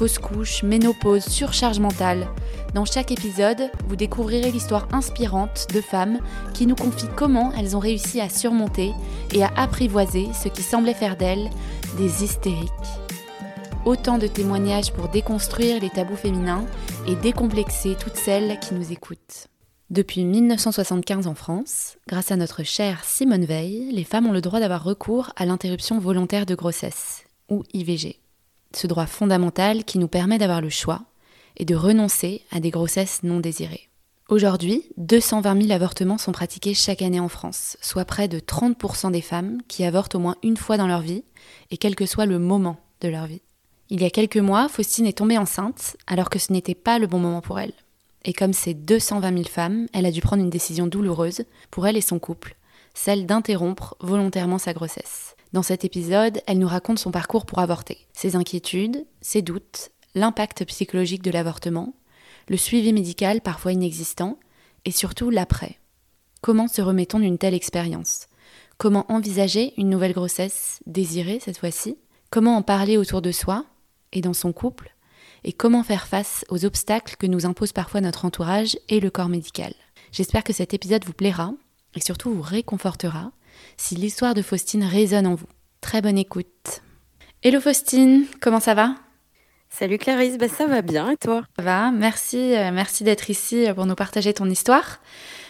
fausse couche, ménopause, surcharge mentale. Dans chaque épisode, vous découvrirez l'histoire inspirante de femmes qui nous confient comment elles ont réussi à surmonter et à apprivoiser ce qui semblait faire d'elles des hystériques. Autant de témoignages pour déconstruire les tabous féminins et décomplexer toutes celles qui nous écoutent. Depuis 1975 en France, grâce à notre chère Simone Veil, les femmes ont le droit d'avoir recours à l'interruption volontaire de grossesse, ou IVG ce droit fondamental qui nous permet d'avoir le choix et de renoncer à des grossesses non désirées. Aujourd'hui, 220 000 avortements sont pratiqués chaque année en France, soit près de 30% des femmes qui avortent au moins une fois dans leur vie, et quel que soit le moment de leur vie. Il y a quelques mois, Faustine est tombée enceinte, alors que ce n'était pas le bon moment pour elle. Et comme ces 220 000 femmes, elle a dû prendre une décision douloureuse pour elle et son couple, celle d'interrompre volontairement sa grossesse. Dans cet épisode, elle nous raconte son parcours pour avorter, ses inquiétudes, ses doutes, l'impact psychologique de l'avortement, le suivi médical parfois inexistant, et surtout l'après. Comment se remet-on d'une telle expérience? Comment envisager une nouvelle grossesse désirée cette fois-ci? Comment en parler autour de soi et dans son couple? Et comment faire face aux obstacles que nous impose parfois notre entourage et le corps médical? J'espère que cet épisode vous plaira et surtout vous réconfortera si l'histoire de Faustine résonne en vous. Très bonne écoute. Hello Faustine, comment ça va? Salut Clarisse, bah ça va bien et toi? Ça va, merci, euh, merci d'être ici pour nous partager ton histoire.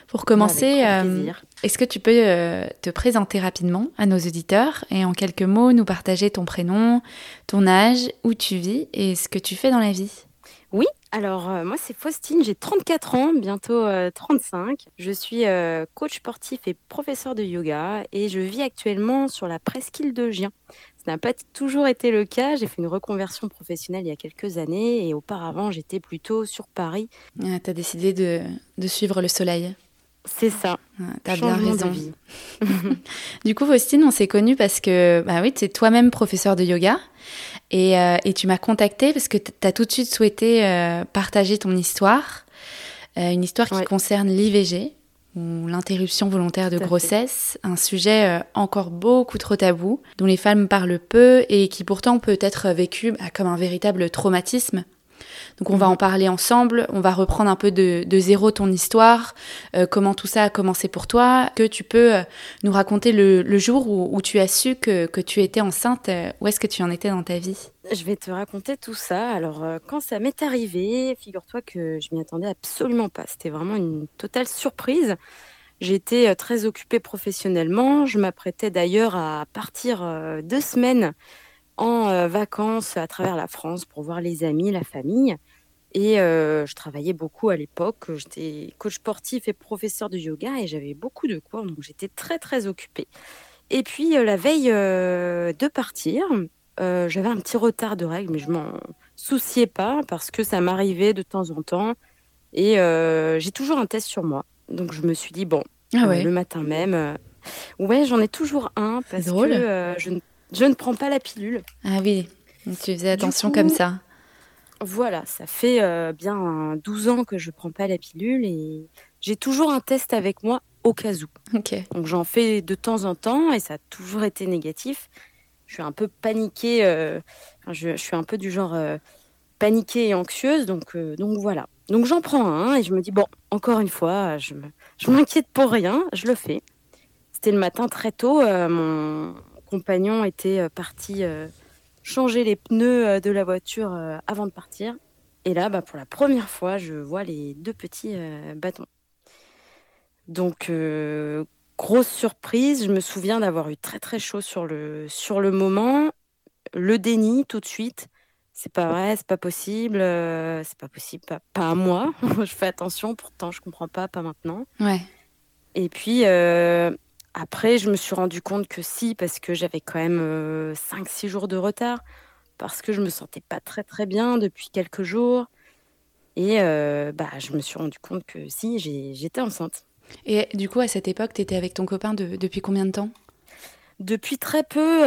Pour commencer, euh, est-ce que tu peux euh, te présenter rapidement à nos auditeurs et en quelques mots nous partager ton prénom, ton âge, où tu vis et ce que tu fais dans la vie? Oui, alors, euh, moi, c'est Faustine, j'ai 34 ans, bientôt 35. Euh, je suis euh, coach sportif et professeur de yoga et je vis actuellement sur la presqu'île de Gien. Ça n'a pas toujours été le cas. J'ai fait une reconversion professionnelle il y a quelques années et auparavant, j'étais plutôt sur Paris. Ah, tu as décidé de, suivre le soleil. C'est ça. Ah, tu as bien raison. du coup, Faustine, on s'est connus parce que bah oui, tu es toi-même professeur de yoga. Euh, et, tu m'as contacté parce que tu as tout de suite souhaité euh, partager ton histoire, euh, une histoire qui concerne l'IVG, ou l'interruption volontaire de grossesse, un sujet encore beaucoup trop tabou, dont les femmes parlent peu et qui pourtant peut être vécu bah, comme un véritable traumatisme donc on va en parler ensemble, on va reprendre un peu de, zéro ton histoire, euh, comment tout ça a commencé pour toi, que tu peux euh, nous raconter le, jour où, tu as su que, tu étais enceinte, euh, où est-ce que tu en étais dans ta vie? Je vais te raconter tout ça. Alors quand ça m'est arrivé, figure-toi que je m'y attendais absolument pas. C'était vraiment une totale surprise. J'étais très occupée professionnellement. Je m'apprêtais d'ailleurs à partir deux semaines en vacances à travers la France pour voir les amis, la famille. Et euh, je travaillais beaucoup à l'époque. J'étais coach sportif et professeur de yoga et j'avais beaucoup de cours, donc j'étais très très occupée. Et puis euh, la veille de partir, j'avais un petit retard de règles, mais je m'en souciais pas parce que ça m'arrivait de temps en temps. Et j'ai toujours un test sur moi. Donc je me suis dit, bon, ah le matin même, ouais, j'en ai toujours un parce que je ne je ne prends pas la pilule. Ah oui, tu faisais attention comme ça. Voilà, ça fait euh, bien 12 ans que je ne prends pas la pilule et j'ai toujours un test avec moi au cas où. Donc j'en fais de temps en temps et ça a toujours été négatif. Je suis un peu paniquée, euh, je, suis un peu du genre euh, paniquée et anxieuse, donc, donc voilà. Donc j'en prends un et je me dis, bon, encore une fois, je m'inquiète pour rien, je le fais. C'était le matin très tôt, mon, compagnon était parti changer les pneus euh, de la voiture avant de partir. Et là, bah, pour la première fois, je vois les deux petits bâtons. Donc, grosse surprise. Je me souviens d'avoir eu très très chaud sur le, sur le moment. Le déni tout de suite. C'est pas vrai, c'est pas possible, c'est pas possible, pas, pas, à moi. je fais attention, pourtant je comprends pas, pas maintenant. Ouais. Et puis, après, je me suis rendu compte que si, parce que j'avais quand même 5-6 euh, jours de retard, parce que je me sentais pas très très bien depuis quelques jours. Et bah, je me suis rendu compte que si, j'étais enceinte. Et du coup, à cette époque, tu étais avec ton copain depuis combien de temps? Depuis très peu,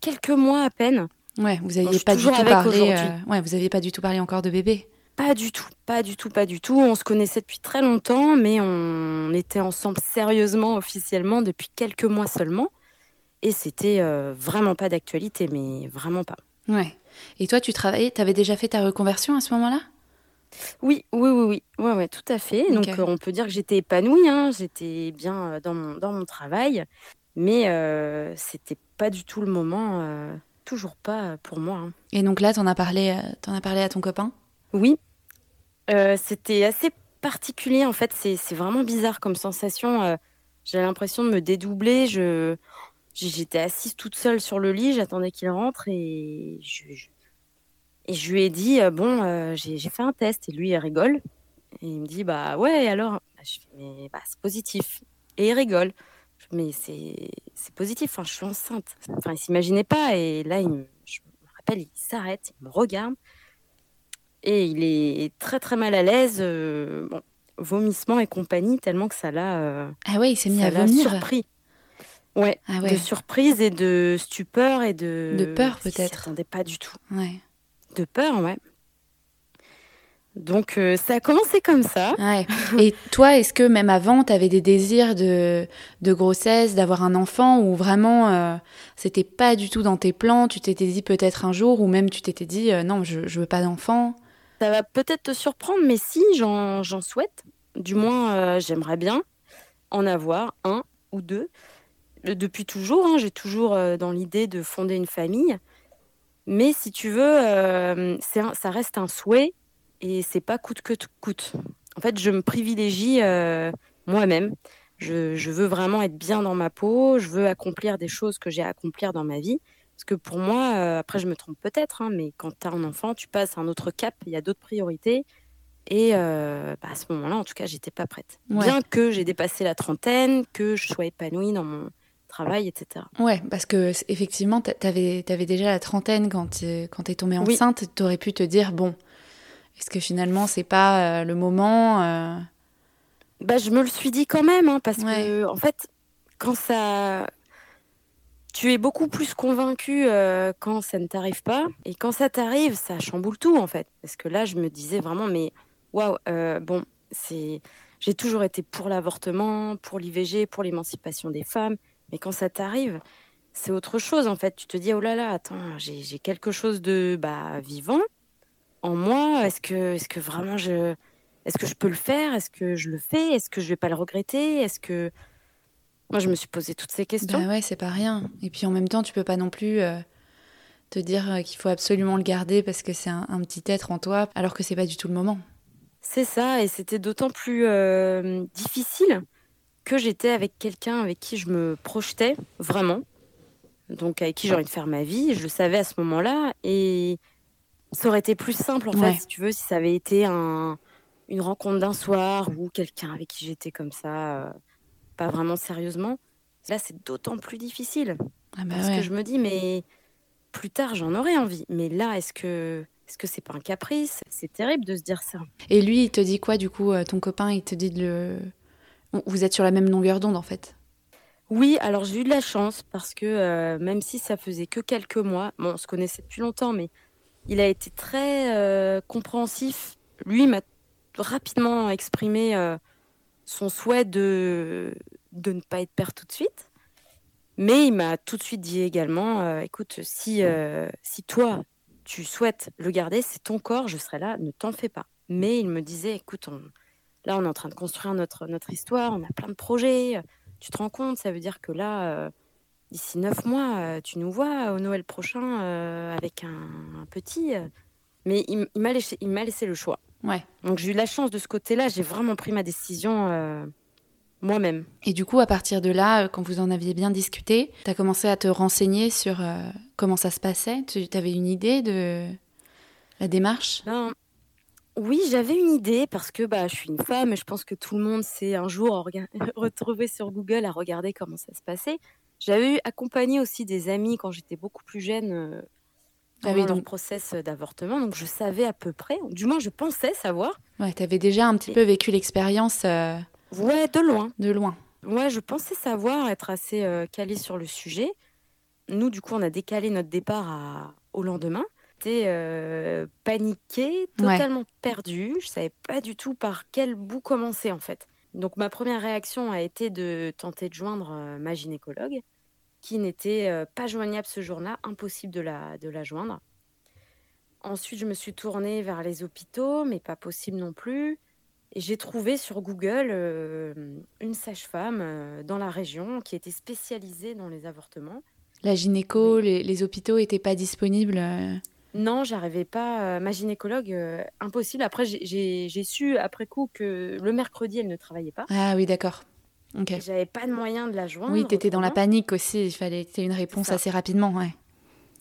quelques mois à peine. Ouais, vous n'aviez pas du tout parlé. ouais, vous aviez pas du tout parlé encore de bébé. Pas du tout, pas du tout, pas du tout. On se connaissait depuis très longtemps, mais on était ensemble sérieusement, officiellement, depuis quelques mois seulement. Et c'était euh, vraiment pas d'actualité, mais vraiment pas. Ouais. Et toi, tu travaillais, tu avais déjà fait ta reconversion à ce moment-là? Oui, oui, oui, oui, ouais, ouais, tout à fait. Donc, euh, on peut dire que j'étais épanouie, hein. j'étais bien euh, dans mon, dans mon travail, mais c'était pas du tout le moment, toujours pas pour moi. Hein. Et donc là, tu en, as parlé, en as parlé à ton copain? Oui, euh, c'était assez particulier en fait, c'est vraiment bizarre comme sensation. Euh, J'ai l'impression de me dédoubler. Je j'étais assise toute seule sur le lit, j'attendais qu'il rentre et je, et je lui ai dit euh, bon, j'ai fait un test. Et lui il rigole. Et il me dit bah ouais alors? Bah, je mais bah, c'est positif. Et il rigole. Mais c'est positif, enfin, je suis enceinte. Enfin, il s'imaginait pas. Et là il je me rappelle, il s'arrête, il me regarde et il est très très mal à l'aise, euh, bon, vomissement et compagnie, tellement que ça l'a. Euh, ah ouais, il s'est mis à vomir. Surpris. Ouais, ah ouais, de surprise et de stupeur et de. De peur peut-être. s'attendait pas du tout. Ouais. De peur, ouais. Donc euh, ça a commencé comme ça. Ouais. Et toi, est-ce que même avant, tu avais des désirs de, de grossesse, d'avoir un enfant, ou vraiment euh, c'était pas du tout dans tes plans Tu t'étais dit peut-être un jour, ou même tu t'étais dit non, je, je veux pas d'enfant? Ça va peut-être te surprendre, mais si, j'en souhaite. Du moins, euh, j'aimerais bien en avoir un ou deux. Depuis toujours, hein, j'ai toujours euh, dans l'idée de fonder une famille. Mais si tu veux, euh, ça reste un souhait et c'est pas coûte que coûte. En fait, je me privilégie moi-même. Je, je, veux vraiment être bien dans ma peau. Je veux accomplir des choses que j'ai à accomplir dans ma vie. Parce que pour moi, euh, après je me trompe peut-être, hein, mais quand tu as un enfant, tu passes à un autre cap, il y a d'autres priorités. Et euh, bah, à ce moment-là, en tout cas, j'étais pas prête. Bien que j'ai dépassé la trentaine, que je sois épanouie dans mon travail, etc. Ouais, parce que effectivement, tu avais, déjà la trentaine quand tu es tombée enceinte. Tu aurais pu te dire, bon, est-ce que finalement, c'est pas euh, le moment bah, Je me le suis dit quand même, hein, parce que, en fait, quand ça, tu es beaucoup plus convaincu euh, quand ça ne t'arrive pas. Et quand ça t'arrive, ça chamboule tout, en fait. Parce que là, je me disais vraiment, mais waouh, euh, bon, c'est. J'ai toujours été pour l'avortement, pour l'IVG, pour l'émancipation des femmes. Mais quand ça t'arrive, c'est autre chose, en fait. Tu te dis, oh là là, attends, j'ai quelque chose de bah, vivant en moi. Est-ce que, est que vraiment je. Est-ce que je peux le faire? Est-ce que je le fais? Est-ce que je vais pas le regretter? Est-ce que moi, je me suis posé toutes ces questions. Bah ouais, c'est pas rien. Et puis en même temps, tu peux pas non plus euh, te dire euh, qu'il faut absolument le garder parce que c'est un, petit être en toi, alors que c'est pas du tout le moment. C'est ça, et c'était d'autant plus euh, difficile que j'étais avec quelqu'un avec qui je me projetais vraiment, donc avec qui j'ai envie de faire ma vie. Je le savais à ce moment-là, et ça aurait été plus simple en fait, si tu veux, si ça avait été un, une rencontre d'un soir ou quelqu'un avec qui j'étais comme ça pas vraiment sérieusement. Là, c'est d'autant plus difficile. Ah bah parce que je me dis, mais plus tard, j'en aurais envie. Mais là, est-ce que est-ce que c'est pas un caprice? C'est terrible de se dire ça. Et lui, il te dit quoi du coup euh, Ton copain, il te dit de le. Vous êtes sur la même longueur d'onde en fait? Oui, alors j'ai eu de la chance parce que euh, même si ça faisait que quelques mois, bon, on se connaissait depuis longtemps, mais il a été très euh, compréhensif. Lui m'a rapidement exprimé son souhait de, de ne pas être père tout de suite. Mais il m'a tout de suite dit également, euh, écoute, si, euh, si toi, tu souhaites le garder, c'est ton corps, je serai là, ne t'en fais pas. Mais il me disait, écoute, là, on est en train de construire notre, notre histoire, on a plein de projets, tu te rends compte, ça veut dire que là, euh, d'ici neuf mois, tu nous vois au Noël prochain avec un, petit. Mais il, il m'a laissé le choix. Ouais. Donc j'ai eu la chance de ce côté-là, j'ai vraiment pris ma décision euh, moi-même. Et du coup, à partir de là, euh, quand vous en aviez bien discuté, tu as commencé à te renseigner sur euh, comment ça se passait? Tu avais une idée de la démarche? Ben, Oui, j'avais une idée parce que bah, je suis une femme et je pense que tout le monde s'est un jour retrouvé sur Google à regarder comment ça se passait. J'avais accompagné aussi des amis quand j'étais beaucoup plus jeune ah oui, donc... process d'avortement. Donc je savais à peu près, du moins je pensais savoir. Ouais, tu avais déjà un petit peu vécu l'expérience. Euh, ouais, de loin. De loin. Ouais, je pensais savoir, être assez euh, calée sur le sujet. Nous, du coup, on a décalé notre départ à... au lendemain. J'étais euh, paniquée, totalement perdue. Je savais pas du tout par quel bout commencer en fait. Donc ma première réaction a été de tenter de joindre euh, ma gynécologue, qui n'était euh, pas joignable ce jour-là, impossible de la, de la joindre. Ensuite, je me suis tournée vers les hôpitaux, mais pas possible non plus. Et j'ai trouvé sur Google euh, une sage-femme dans la région qui était spécialisée dans les avortements. La gynéco, les, les, hôpitaux n'étaient pas disponibles non, j'arrivais pas. Euh, ma gynécologue, euh, impossible. Après, j'ai su après coup que le mercredi, elle ne travaillait pas. Ah oui, d'accord. J'avais pas de moyen de la joindre. Oui, tu étais dans la panique aussi. Il fallait que une réponse assez rapidement, ouais.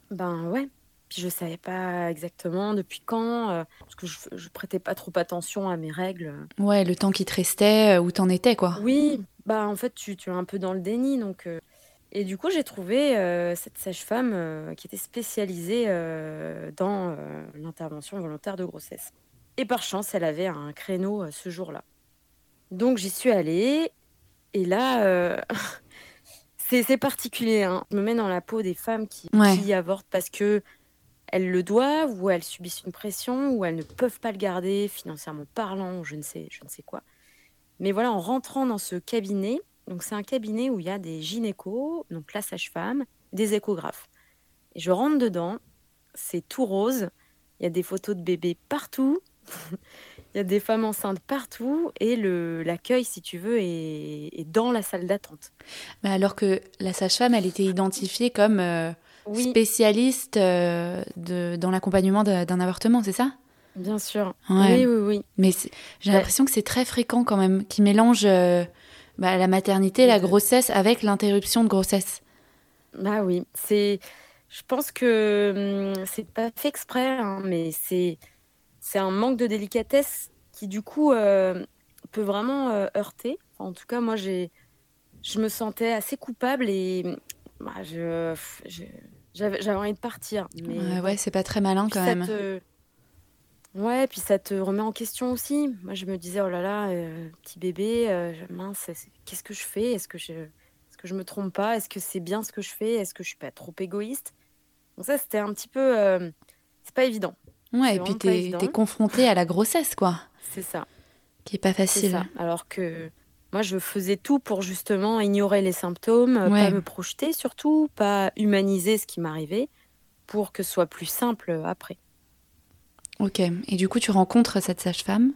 Ben ouais. Puis je savais pas exactement depuis quand, euh, parce que je, je prêtais pas trop attention à mes règles. Ouais, le temps qui te restait, où t'en étais, quoi. Oui, bah en fait, tu, tu es un peu dans le déni, donc et du coup, j'ai trouvé euh, cette sage-femme euh, qui était spécialisée euh, dans l'intervention volontaire de grossesse. Et par chance, elle avait un créneau ce jour-là. Donc j'y suis allée. Et là, c'est particulier. Hein. Je me mets dans la peau des femmes qui, qui avortent parce que elles le doivent, ou elles subissent une pression, ou elles ne peuvent pas le garder financièrement parlant, ou je ne sais, je ne sais quoi. Mais voilà, en rentrant dans ce cabinet, donc c'est un cabinet où il y a des gynécos, donc la sage-femme, des échographes. Et je rentre dedans, c'est tout rose, il y a des photos de bébés partout, il y a des femmes enceintes partout, et l'accueil, si tu veux, est, dans la salle d'attente. Mais alors que la sage-femme, elle était identifiée comme euh, spécialiste euh, de, dans l'accompagnement d'un avortement, c'est ça? Bien sûr. Oui, oui, oui. Mais j'ai l'impression que c'est très fréquent quand même, qui mélange euh, bah, la maternité, la grossesse avec l'interruption de grossesse. Bah oui, c'est. Je pense que hum, c'est pas fait exprès, hein, mais c'est c'est un manque de délicatesse qui du coup euh, peut vraiment euh, heurter. en tout cas, moi j'ai je me sentais assez coupable et bah, je j'avais envie de partir. Mais ouais, c'est pas très malin quand même. Ouais, puis ça te remet en question aussi. Moi, je me disais, oh là là, euh, petit bébé, mince, qu'est-ce que je fais? Est-ce que je, est-ce que je me trompe pas? Est-ce que c'est bien ce que je fais? Est-ce que je suis pas trop égoïste? Donc ça, c'était un petit peu, c'est pas évident. Ouais, et puis t'es, es confronté à la grossesse, quoi. C'est ça. Qui est pas facile. Ça. Alors que moi, je faisais tout pour justement ignorer les symptômes, pas me projeter surtout, pas humaniser ce qui m'arrivait, pour que ce soit plus simple après. Ok. Et du coup, tu rencontres cette sage-femme?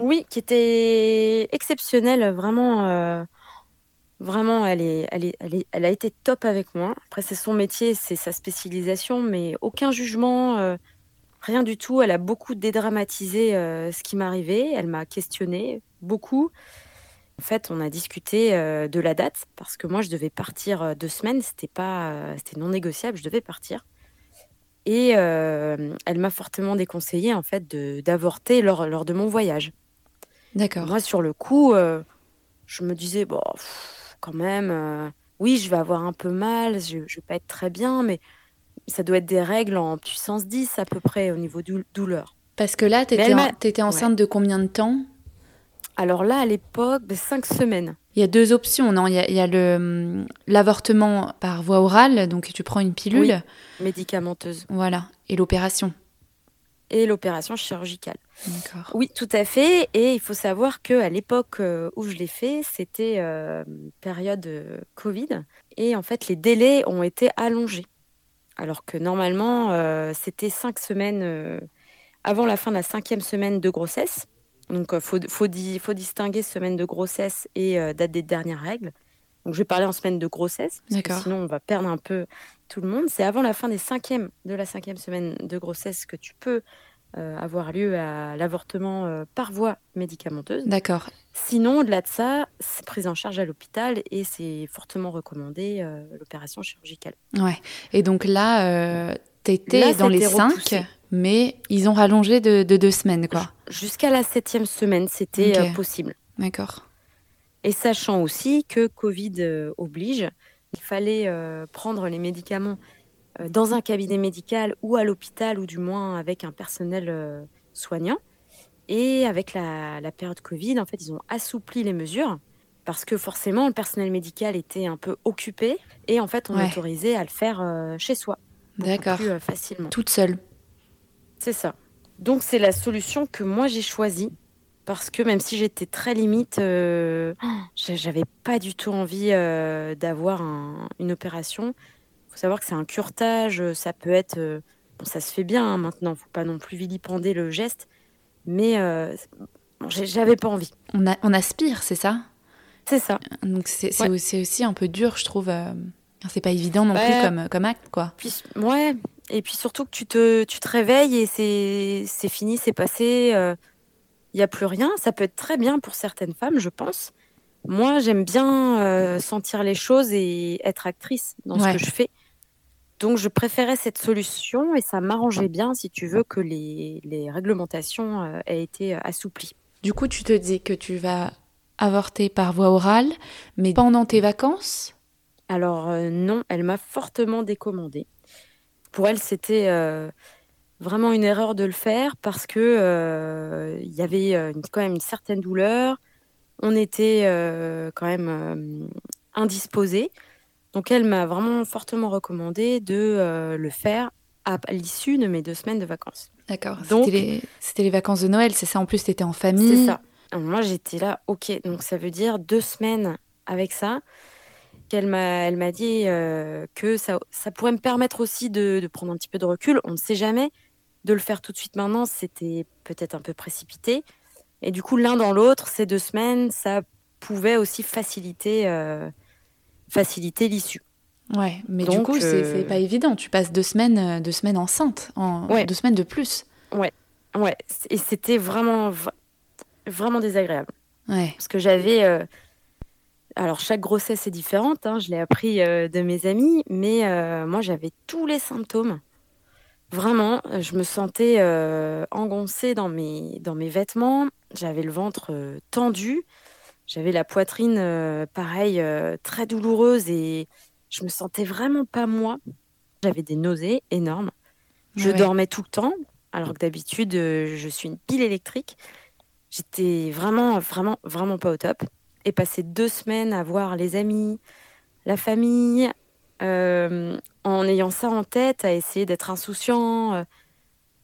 Oui, qui était exceptionnelle, vraiment. Euh, vraiment, elle, est, elle, est, elle, est, elle a été top avec moi. Après, c'est son métier, c'est sa spécialisation, mais aucun jugement, euh, rien du tout. Elle a beaucoup dédramatisé euh, ce qui m'arrivait. Elle m'a questionné beaucoup. En fait, on a discuté de la date parce que moi, je devais partir deux semaines. C'était pas, c'était non négociable. Je devais partir. Et euh, elle m'a fortement déconseillé en fait d'avorter lors, lors de mon voyage. D'accord. Moi, sur le coup, euh, je me disais, bon, quand même, euh, oui, je vais avoir un peu mal, je, ne vais pas être très bien, mais ça doit être des règles en puissance 10 à peu près au niveau de douleur. Parce que là, tu étais, enceinte de combien de temps? Alors là, à l'époque, ben, cinq semaines. Il y a deux options, non? Il y a, hum, l'avortement par voie orale, donc tu prends une pilule. médicamenteuse. Voilà. Et l'opération. Et l'opération chirurgicale. D'accord. Oui, tout à fait. Et il faut savoir que à l'époque euh, où je l'ai fait, c'était euh, période euh, Covid. Et en fait, les délais ont été allongés. Alors que normalement, c'était cinq semaines avant la fin de la cinquième semaine de grossesse. Donc, il euh, faut, faut, faut, distinguer semaine de grossesse et euh, date des dernières règles. Donc, je vais parler en semaine de grossesse, parce que sinon, on va perdre un peu tout le monde. C'est avant la fin des cinquièmes, de la cinquième semaine de grossesse que tu peux euh, avoir lieu à l'avortement par voie médicamenteuse. D'accord. Sinon, au-delà de ça, c'est prise en charge à l'hôpital et c'est fortement recommandé l'opération chirurgicale. Ouais. Et donc là, tu étais dans les cinq mais ils ont rallongé de, deux semaines, quoi. Jusqu'à la septième semaine, c'était euh, possible. D'accord. Et sachant aussi que Covid euh, oblige, il fallait euh, prendre les médicaments dans un cabinet médical ou à l'hôpital, ou du moins avec un personnel soignant. Et avec la, période Covid, en fait, ils ont assoupli les mesures parce que forcément, le personnel médical était un peu occupé et en fait, on autorisait à le faire chez soi. D'accord. Plus facilement. Toute seule. C'est ça. Donc, c'est la solution que moi j'ai choisie parce que même si j'étais très limite, euh, j'avais pas du tout envie euh, d'avoir une opération. Faut savoir que c'est un curtage, euh, ça peut être, bon, ça se fait bien hein, maintenant, faut pas non plus vilipender le geste, mais j'avais pas envie. On, a, on aspire, c'est ça? C'est ça. Donc c'est aussi, un peu dur, je trouve. c'est pas évident non plus comme, comme acte, quoi. Puis, ouais, et puis surtout que tu te, tu te réveilles et c'est fini, c'est passé il n'y a plus rien. Ça peut être très bien pour certaines femmes, je pense. Moi, j'aime bien euh, sentir les choses et être actrice dans ce que je fais. Donc, je préférais cette solution et ça m'arrangeait bien, si tu veux, que les, réglementations euh, aient été assouplies. Du coup, tu te dis que tu vas avorter par voie orale, mais pendant tes vacances? Alors, euh, non, elle m'a fortement décommandé. Pour elle, c'était vraiment une erreur de le faire parce que euh, il y avait euh, quand même une certaine douleur. On était euh, quand même indisposé. Donc elle m'a vraiment fortement recommandé de le faire à l'issue de mes deux semaines de vacances. D'accord. C'était les, vacances de Noël, c'est ça? En plus, tu étais en famille. C'est ça. moi, j'étais là, ok. Donc ça veut dire deux semaines avec ça. Qu'elle m'a, elle m'a dit que ça, ça pourrait me permettre aussi de, de, prendre un petit peu de recul. On ne sait jamais de le faire tout de suite maintenant, c'était peut-être un peu précipité. Et du coup, l'un dans l'autre, ces deux semaines, ça pouvait aussi faciliter, euh, faciliter l'issue. Ouais, mais du coup, c'est euh, pas évident. Tu passes deux semaines, euh, deux semaines enceintes, en, deux semaines de plus. Ouais, ouais. Et c'était vraiment, vraiment désagréable. Ouais. Parce que j'avais. Alors, chaque grossesse est différente, hein, je l'ai appris de mes amis, mais moi, j'avais tous les symptômes. Vraiment, je me sentais euh, engoncée dans mes, dans mes vêtements. J'avais le ventre euh, tendu. J'avais la poitrine, euh, pareil, très douloureuse et je me sentais vraiment pas moi. J'avais des nausées énormes. Je dormais tout le temps, alors que d'habitude, je suis une pile électrique. J'étais vraiment, vraiment, vraiment pas au top. Et passer deux semaines à voir les amis, la famille, euh, en ayant ça en tête, à essayer d'être insouciant. Euh,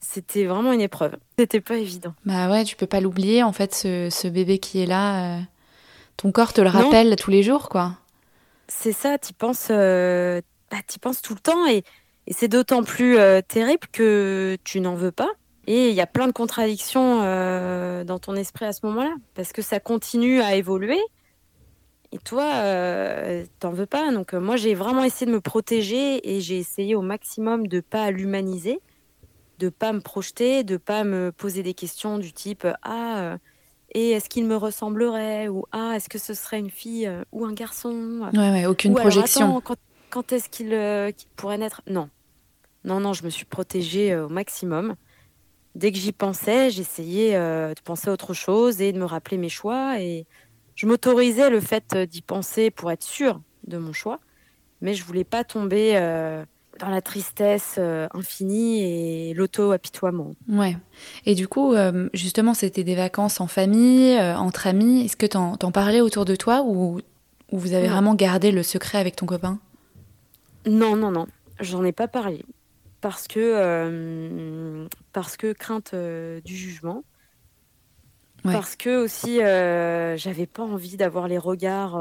c'était vraiment une épreuve. C'était pas évident. Bah ouais, tu peux pas l'oublier en fait, ce, bébé qui est là. Euh, ton corps te le rappelle tous les jours, quoi. C'est ça, tu penses, bah, penses tout le temps et, et c'est d'autant plus terrible que tu n'en veux pas. Et il y a plein de contradictions dans ton esprit à ce moment-là, parce que ça continue à évoluer. Et toi, euh, t'en veux pas. Donc euh, moi, j'ai vraiment essayé de me protéger et j'ai essayé au maximum de pas l'humaniser, de pas me projeter, de pas me poser des questions du type ah euh, et est-ce qu'il me ressemblerait ou ah est-ce que ce serait une fille ou un garçon. Ouais, ouais aucune projection. quand, est-ce qu'il pourrait naître? Non, non, non. Je me suis protégée au maximum. Dès que j'y pensais, j'essayais de penser à autre chose et de me rappeler mes choix et je m'autorisais le fait euh, d'y penser pour être sûre de mon choix, mais je voulais pas tomber euh, dans la tristesse euh, infinie et l'auto-apitoiement. Ouais. Et du coup, justement, c'était des vacances en famille, entre amis. Est-ce que tu en, parlais autour de toi ou, vous avez vraiment gardé le secret avec ton copain? Non, non, non. J'en ai pas parlé. Parce que, parce que crainte du jugement. Parce que aussi, euh, j'avais pas envie d'avoir les regards.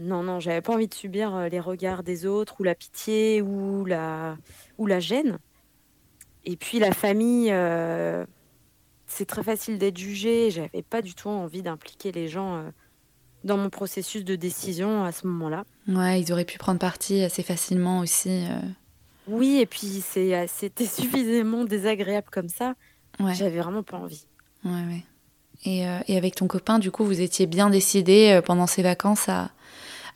Euh, non, non, j'avais pas envie de subir euh, les regards des autres, ou la pitié, ou la, ou la gêne. Et puis la famille, c'est très facile d'être jugé. J'avais pas du tout envie d'impliquer les gens dans mon processus de décision à ce moment-là. Ouais, ils auraient pu prendre parti assez facilement aussi. Oui, et puis c'était suffisamment désagréable comme ça. Ouais. J'avais vraiment pas envie. Ouais, ouais. Et, euh, et, avec ton copain, du coup, vous étiez bien décidé euh, pendant ces vacances à,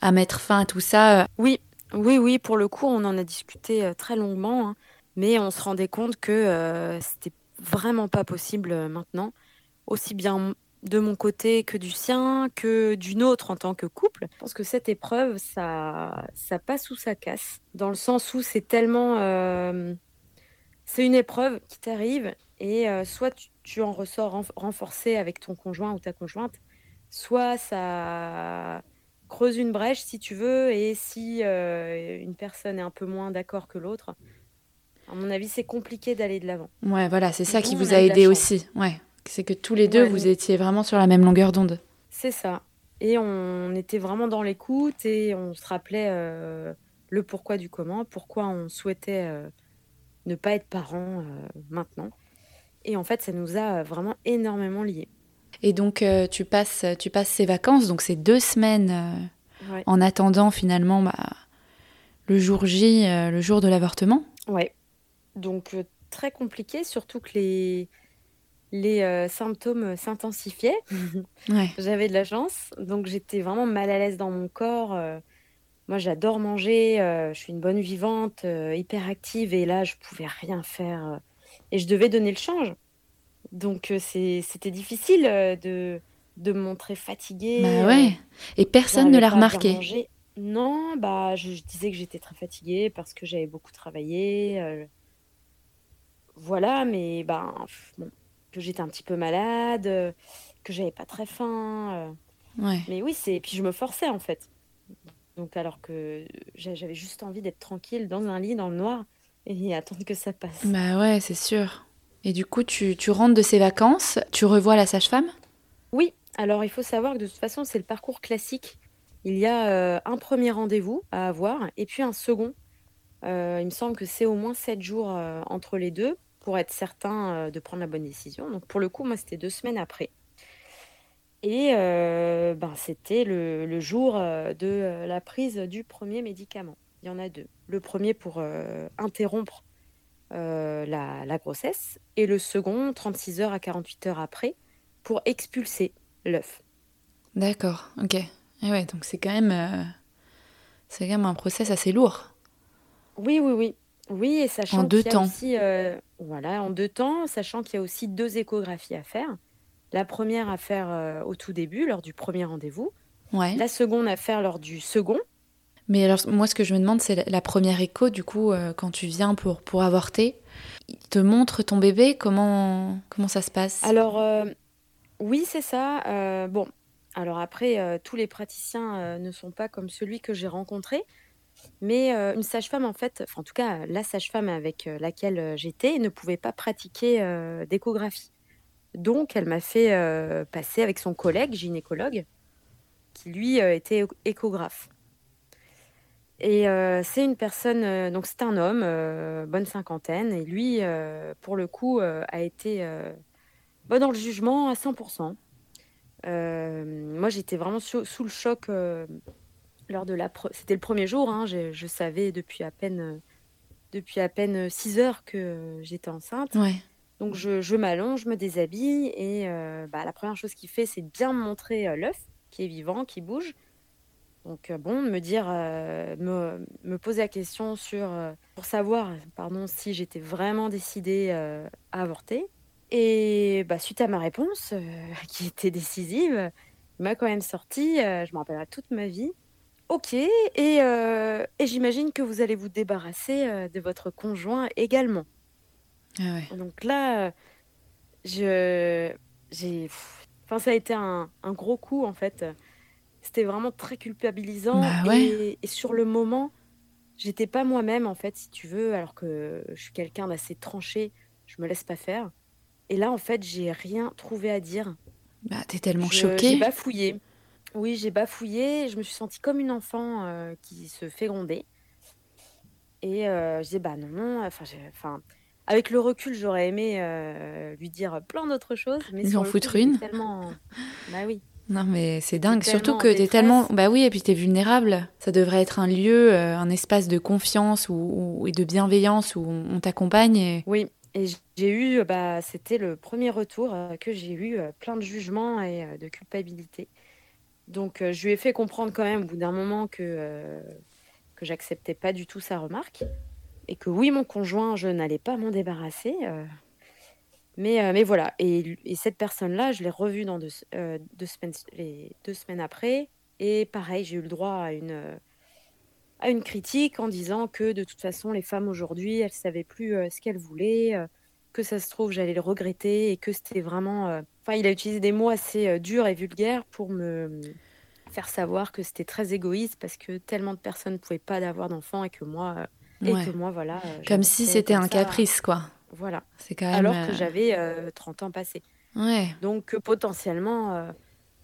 à, mettre fin à tout ça euh Oui, oui, oui. Pour le coup, on en a discuté très longuement, hein. mais on se rendait compte que c'était vraiment pas possible maintenant, aussi bien de mon côté que du sien, que d'une autre en tant que couple. Je pense que cette épreuve, ça, ça passe ou ça casse, dans le sens où c'est tellement... Euh, c'est une épreuve qui t'arrive et euh, soit tu, en ressors renforcé avec ton conjoint ou ta conjointe, soit ça creuse une brèche si tu veux et si euh, une personne est un peu moins d'accord que l'autre. À mon avis, c'est compliqué d'aller de l'avant. Ouais, voilà, c'est ça qui vous a, aidé aussi. Ouais. C'est que tous les deux, vous étiez vraiment sur la même longueur d'onde. C'est ça. Et on était vraiment dans l'écoute et on se rappelait euh, le pourquoi du comment, pourquoi on souhaitait euh, ne pas être parents maintenant. Et en fait, ça nous a vraiment énormément liés. Et donc, tu, passes, tu passes ces vacances, donc c'est deux semaines en attendant finalement bah, le jour J, le jour de l'avortement. Ouais. Donc, très compliqué, surtout que les, les euh, symptômes s'intensifiaient. J'avais de la chance, donc j'étais vraiment mal à l'aise dans mon corps. Euh. moi, j'adore manger, euh, je suis une bonne vivante, hyper active, et là, je pouvais rien faire. et je devais donner le change. Donc, c'était difficile de, de me montrer fatiguée. Bah ouais. Et personne ne l'a remarqué. Non, bah, je, disais que j'étais très fatiguée parce que j'avais beaucoup travaillé. voilà, mais bah, bon, que j'étais un petit peu malade, euh, que j'avais pas très faim. Euh. Ouais. Mais oui, c'est. Puis je me forçais en fait. Donc alors que j'avais juste envie d'être tranquille dans un lit dans le noir et attendre que ça passe. Bah ouais, c'est sûr. Et du coup, tu, rentres de ces vacances, tu revois la sage-femme? Oui. Alors il faut savoir que de toute façon, c'est le parcours classique. Il y a euh, un premier rendez-vous à avoir et puis un second. il me semble que c'est au moins sept jours entre les deux pour être certain euh, de prendre la bonne décision. Donc pour le coup, moi, c'était deux semaines après. Et euh, ben, c'était le, jour euh, de la prise du premier médicament. Il y en a deux. Le premier pour interrompre la, grossesse et le second, 36 heures à 48 heures après, pour expulser l'œuf. D'accord, ok. Et eh ouais, donc c'est quand même, c'est quand même un process assez lourd. Oui, oui, oui. Oui, et sachant qu'il y a aussi, euh, voilà, en deux temps, sachant qu'il y a aussi deux échographies à faire. La première à faire euh, au tout début, lors du premier rendez-vous. Ouais. La seconde à faire lors du second. Mais alors, moi, ce que je me demande, c'est la première écho, du coup, euh, quand tu viens pour, pour avorter, il te montre ton bébé, comment, comment ça se passe? Alors, oui, c'est ça. bon, alors après, tous les praticiens ne sont pas comme celui que j'ai rencontré. Mais une sage-femme, en fait, en tout cas, la sage-femme avec laquelle j'étais ne pouvait pas pratiquer d'échographie. Donc, elle m'a fait passer avec son collègue gynécologue, qui lui était échographe. Et c'est une personne, donc c'est un homme, bonne cinquantaine, et lui, pour le coup, a été bon, dans le jugement à 100%. moi, j'étais vraiment sous le choc lors de la c'était le premier jour hein, je, savais depuis à peine depuis à peine 6 heures que j'étais enceinte. Donc je, m'allonge je me déshabille. Et euh, bah, la première chose qu'il fait c'est bien me montrer euh, l'œuf qui est vivant qui bouge donc euh, bon me dire me, me, poser la question sur pour savoir pardon si j'étais vraiment décidée à avorter et bah, suite à ma réponse qui était décisive il m'a quand même sorti je me rappellerai toute ma vie Ok, et, euh, et j'imagine que vous allez vous débarrasser euh, de votre conjoint également. Ah Donc là, je, j'ai, enfin, ça a été un, un, gros coup en fait. C'était vraiment très culpabilisant bah et, et, sur le moment, j'étais pas moi-même en fait, si tu veux, alors que je suis quelqu'un d'assez tranché, je me laisse pas faire. Et là, en fait, j'ai rien trouvé à dire. Bah, t'es tellement choquée. J'ai bafouillé. Oui, j'ai bafouillé. Je me suis sentie comme une enfant euh, qui se fait gronder. Et euh, je disais, bah non, non. Enfin, enfin, avec le recul, j'aurais aimé euh, lui dire plein d'autres choses. Mais en foutent une. Tellement... bah oui. Non, mais c'est dingue. Surtout que t'es tellement. Bah oui, et puis t'es vulnérable. Ça devrait être un lieu, un espace de confiance ou, et de bienveillance où on t'accompagne. Oui, et j'ai eu. Bah, C'était le premier retour que j'ai eu, plein de jugements et de culpabilité. Donc, euh, je lui ai fait comprendre quand même au bout d'un moment que, euh, que j'acceptais pas du tout sa remarque et que oui, mon conjoint, je n'allais pas m'en débarrasser. Euh. Mais, mais voilà, et, et cette personne-là, je l'ai revue dans deux, deux, semaines, les deux semaines après. Et pareil, j'ai eu le droit à une, à une critique en disant que de toute façon, les femmes aujourd'hui, elles ne savaient plus ce qu'elles voulaient, que ça se trouve, j'allais le regretter et que c'était vraiment. Enfin, il a utilisé des mots assez durs et vulgaires pour me faire savoir que c'était très égoïste parce que tellement de personnes ne pouvaient pas avoir d'enfants et que moi, et que moi, voilà. Comme si c'était un caprice, quoi. Voilà. C'est quand même. Alors que j'avais 30 ans passés. Ouais. Donc potentiellement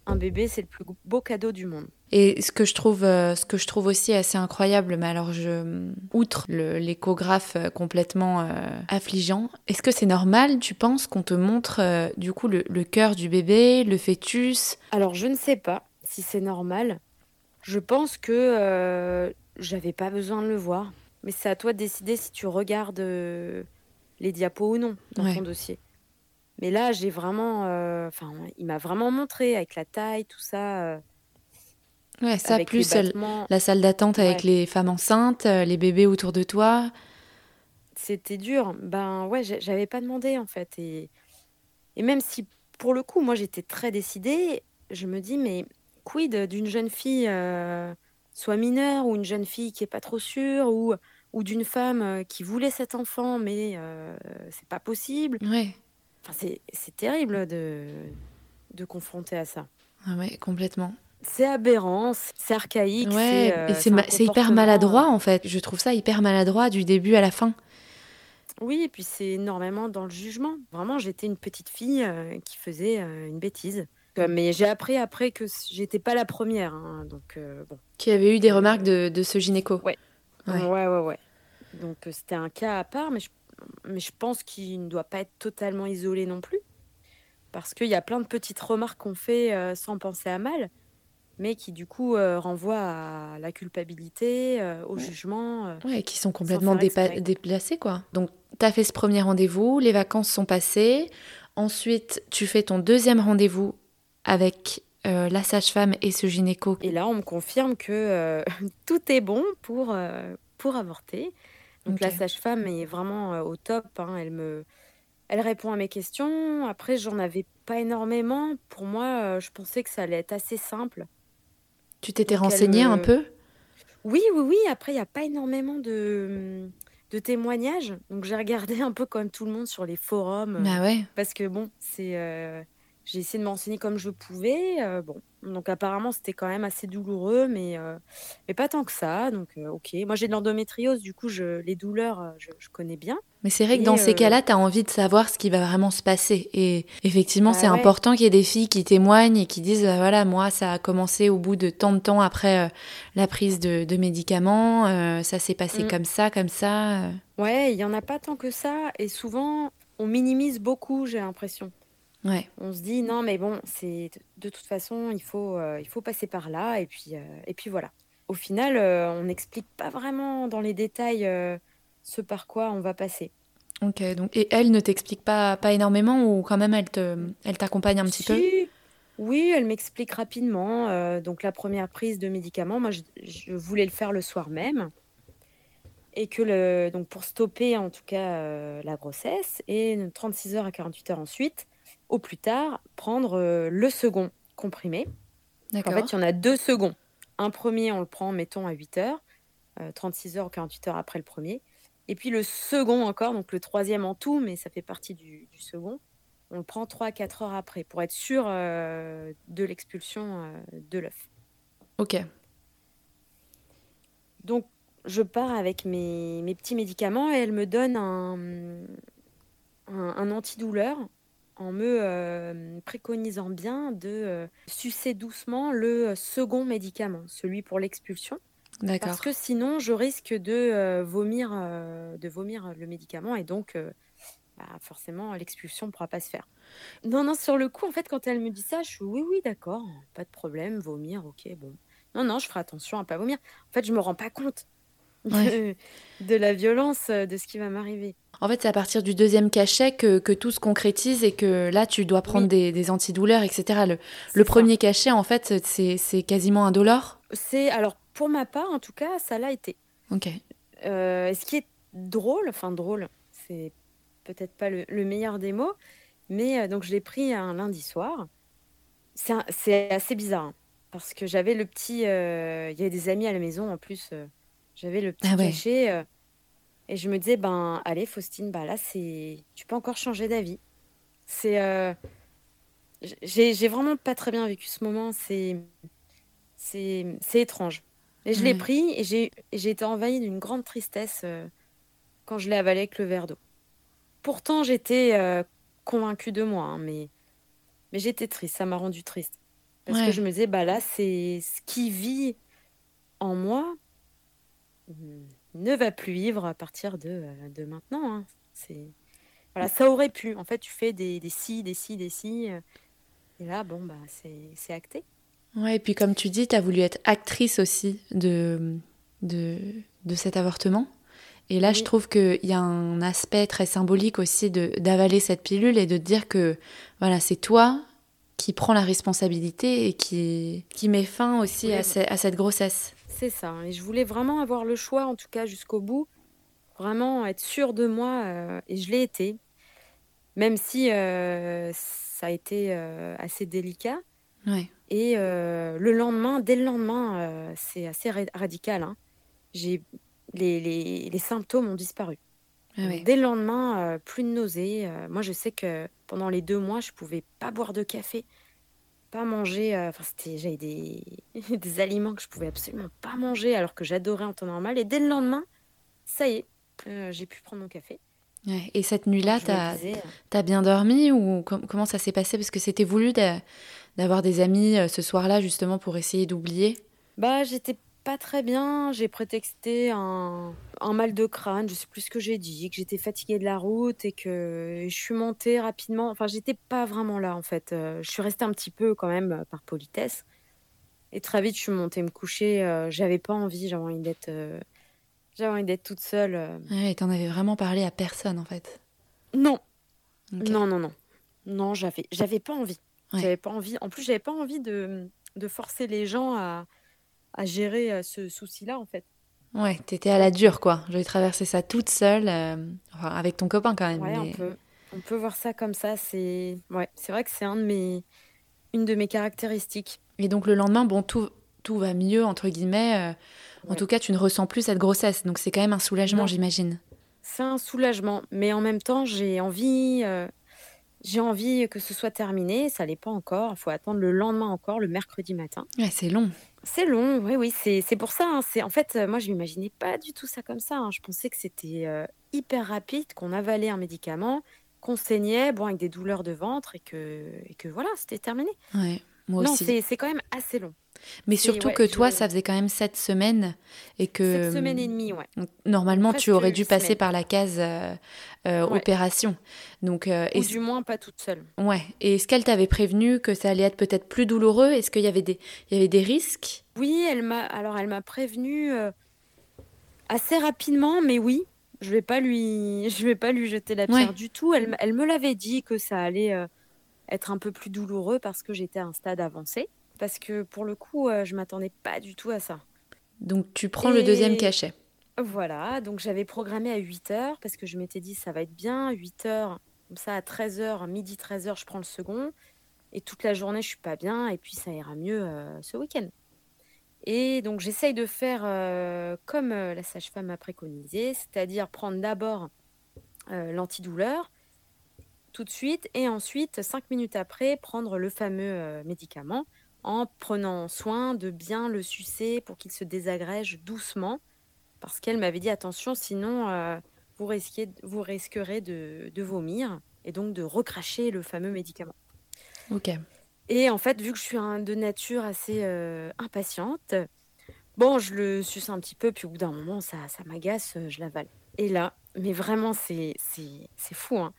un bébé, c'est le plus beau cadeau du monde. Et ce que je trouve, euh, ce que je trouve aussi assez incroyable, mais alors je, outre l'échographe euh, complètement euh, affligeant, est-ce que c'est normal, tu penses, qu'on te montre du coup le, le cœur du bébé, le fœtus? Alors je ne sais pas si c'est normal. Je pense que j'avais pas besoin de le voir, mais c'est à toi de décider si tu regardes les diapos ou non dans ton dossier. Mais là, j'ai vraiment. Euh, enfin, il m'a vraiment montré avec la taille, tout ça. Euh, ouais, ça, plus la salle d'attente avec les femmes enceintes, euh, les bébés autour de toi. C'était dur. Ben ouais, j'avais pas demandé en fait. Et, et même si pour le coup, moi j'étais très décidée, je me dis, mais quid d'une jeune fille, soit mineure, ou une jeune fille qui est pas trop sûre, ou, ou d'une femme qui voulait cet enfant, mais c'est pas possible. Ouais c'est terrible de, de confronter à ça. Ah ouais, complètement. C'est aberrant, c'est archaïque. Ouais, euh, c'est hyper maladroit en fait. Je trouve ça hyper maladroit du début à la fin. Oui, et puis c'est énormément dans le jugement. Vraiment, j'étais une petite fille euh, qui faisait euh, une bêtise. Mais j'ai appris après que j'étais pas la première. Hein, donc, bon. Qui avait eu des remarques de, de ce gynéco. Ouais. Ouais, ouais, ouais. ouais. Donc c'était un cas à part, mais je mais je pense qu'il ne doit pas être totalement isolé non plus. Parce qu'il y a plein de petites remarques qu'on fait euh, sans penser à mal, mais qui du coup euh, renvoient à la culpabilité, euh, au jugement. ouais, qui sont complètement déplacés, quoi. Donc, tu as fait ce premier rendez-vous, les vacances sont passées. Ensuite, tu fais ton deuxième rendez-vous avec la sage-femme et ce gynéco. Et là, on me confirme que tout est bon pour, pour avorter. Donc la sage-femme est vraiment euh, au top. Hein. Elle me, elle répond à mes questions. Après, j'en avais pas énormément. Pour moi, euh, je pensais que ça allait être assez simple. Tu t'étais renseignée un peu? Oui, oui, oui. Après, il n'y a pas énormément de, de témoignages. Donc j'ai regardé un peu comme tout le monde sur les forums. Bah ouais. Parce que bon, c'est euh, j'ai essayé de m'enseigner comme je pouvais. Euh, bon, donc apparemment c'était quand même assez douloureux, mais, euh, mais pas tant que ça. Donc euh, ok, moi j'ai de l'endométriose, du coup je, les douleurs je, connais bien. Mais c'est vrai que dans ces cas-là, tu as envie de savoir ce qui va vraiment se passer. Et effectivement, bah c'est important qu'il y ait des filles qui témoignent et qui disent, bah voilà, moi ça a commencé au bout de tant de temps après la prise de, médicaments, ça s'est passé mmh. comme ça, comme ça. Ouais, il y en a pas tant que ça, et souvent on minimise beaucoup, j'ai l'impression. On se dit non mais bon c'est de toute façon il faut euh, il faut passer par là et puis euh, et puis voilà. Au final euh, on n'explique pas vraiment dans les détails ce par quoi on va passer. Ok donc et elle ne t'explique pas pas énormément ou quand même elle te elle t'accompagne un petit peu? Oui elle m'explique rapidement donc la première prise de médicaments moi je, je, voulais le faire le soir même et que le donc pour stopper en tout cas la grossesse et 36 heures à 48 heures ensuite au plus tard, prendre euh, le second comprimé. En fait, il y en a deux seconds. Un premier, on le prend, mettons, à 8 heures, 36 euh, heures ou 48 heures après le premier. Et puis le second encore, donc le troisième en tout, mais ça fait partie du, second, on le prend 3 à 4 heures après pour être sûr euh, de l'expulsion de l'œuf. Ok. Donc je pars avec mes, petits médicaments et elle me donne un, un antidouleur en me euh, préconisant bien de euh, sucer doucement le second médicament, celui pour l'expulsion. Parce que sinon, je risque de euh, vomir, de vomir le médicament et donc, bah, forcément, l'expulsion ne pourra pas se faire. Non, non, sur le coup, en fait, quand elle me dit ça, je suis oui, oui, d'accord, pas de problème, vomir, ok, bon. Non, non, je ferai attention à pas vomir. En fait, je me rends pas compte de, la violence euh, de ce qui va m'arriver. En fait, c'est à partir du deuxième cachet que, tout se concrétise et que là, tu dois prendre des, antidouleurs, etc. Le, premier cachet, en fait, c'est quasiment indolore C'est alors pour ma part, en tout cas, ça l'a été. Ok. Euh, ce qui est drôle, enfin drôle, c'est peut-être pas le, meilleur des mots, Mais donc, je l'ai pris un lundi soir. C'est assez bizarre hein, parce que j'avais le petit. Il y avait des amis à la maison en plus. J'avais le petit ah cachet. et je me disais, ben, allez, Faustine, bah là, c'est. Tu peux encore changer d'avis. C'est. J'ai vraiment pas très bien vécu ce moment. C'est c'est étrange. Et je l'ai pris et j'ai été envahie d'une grande tristesse euh, quand je l'ai avalé avec le verre d'eau. Pourtant, j'étais euh, convaincue de moi, hein, mais, mais j'étais triste. Ça m'a rendu triste. Parce que je me disais, bah là, c'est ce qui vit en moi ne va plus vivre à partir de, euh, de maintenant. Hein. C'est voilà, ça aurait pu. En fait, tu fais des, des si, des si, des si. Et là, bon, bah, c'est acté. Ouais, et puis comme tu dis, tu as voulu être actrice aussi de, de, de cet avortement. Et là, je trouve qu'il y a un aspect très symbolique aussi d'avaler cette pilule et de dire que voilà, c'est toi qui prends la responsabilité et qui, qui met fin aussi à, à, cette grossesse. C'est ça. Et je voulais vraiment avoir le choix, en tout cas jusqu'au bout, vraiment être sûre de moi. Euh, et je l'ai été. Même si euh, ça a été euh, assez délicat. Ouais. Et le lendemain, dès le lendemain, c'est assez radical. Hein. J'ai les, les, les, symptômes ont disparu. Ah dès le lendemain, plus de nausées. moi, je sais que pendant les deux mois, je pouvais pas boire de café, pas manger. Enfin, c'était j'avais des, des aliments que je pouvais absolument pas manger, alors que j'adorais en temps normal. Et dès le lendemain, ça y est, j'ai pu prendre mon café. Et cette nuit-là, tu as, as, bien dormi ou comment ça s'est passé? Parce que c'était voulu d'avoir des amis euh, ce soir-là justement pour essayer d'oublier Bah, j'étais pas très bien. J'ai prétexté un, un, mal de crâne, je sais plus ce que j'ai dit, que j'étais fatiguée de la route et que je suis montée rapidement. Enfin, j'étais pas vraiment là en fait. Euh, je suis restée un petit peu quand même euh, par politesse. Et très vite, je suis montée me coucher. J'avais pas envie, j'avais envie d'être. J'avais envie d'être toute seule. Ouais, et t'en avais vraiment parlé à personne en fait Non. Non, non, non. Non, j'avais, j'avais pas envie. J'avais pas envie. En plus, j'avais pas envie de, de, forcer les gens à, à gérer euh, ce souci-là, en fait. Ouais, t'étais à la dure, quoi. J'avais traversé ça toute seule, euh, enfin, avec ton copain quand même. Ouais, on, peut, on peut voir ça comme ça. C'est ouais, c'est vrai que c'est un de mes, une de mes caractéristiques. Et donc le lendemain, bon, tout, tout va mieux entre guillemets. Euh, en tout cas, tu ne ressens plus cette grossesse, donc c'est quand même un soulagement, j'imagine. C'est un soulagement, mais en même temps, j'ai envie, j'ai envie que ce soit terminé, ça l'est pas encore. Il faut attendre le lendemain encore, le mercredi matin. Ouais, c'est long. C'est long, oui, oui, c'est pour ça. Hein. C'est en fait, moi, je m'imaginais pas du tout ça comme ça. Hein. Je pensais que c'était euh, hyper rapide, qu'on avalait un médicament, qu'on saignait, bon, avec des douleurs de ventre et que, et que voilà, c'était terminé. Ouais, moi non, c'est quand même assez long. Mais surtout que toi, ça faisait quand même sept semaines et que sept semaines et demie, ouais. Normalement, tu aurais dû passer par la case euh, euh, opération. Donc, euh, ou du moins pas toute seule. Ouais. Et est-ce qu'elle t'avait prévenu que ça allait être peut-être plus douloureux? Est-ce qu'il y avait des, il y avait des risques? Oui, elle m'a. Alors, elle m'a prévenu assez rapidement, mais oui. Je vais pas lui, je vais pas lui jeter la pierre du tout. Elle, elle me l'avait dit que ça allait être un peu plus douloureux parce que j'étais à un stade avancé parce que pour le coup, euh, je m'attendais pas du tout à ça. Donc tu prends le deuxième cachet. Voilà, donc j'avais programmé à 8 heures parce que je m'étais dit ça va être bien, 8 heures, comme ça à 13 h midi 13 h je prends le second, et toute la journée je suis pas bien, et puis ça ira mieux euh, ce week-end. Et donc j'essaye de faire euh, comme la sage-femme a préconisé, c'est-à-dire prendre d'abord l'antidouleur tout de suite, et ensuite, 5 minutes après, prendre le fameux médicament en prenant soin de bien le sucer pour qu'il se désagrège doucement. Parce qu'elle m'avait dit attention, sinon euh, vous, risquez, vous risquerez de, vomir et donc de recracher le fameux médicament. Ok. Et en fait, vu que je suis de nature assez euh, impatiente, bon, je le suce un petit peu, puis au bout d'un moment, ça, ça m'agace, je l'avale. Et là, mais vraiment, c'est fou. Hein.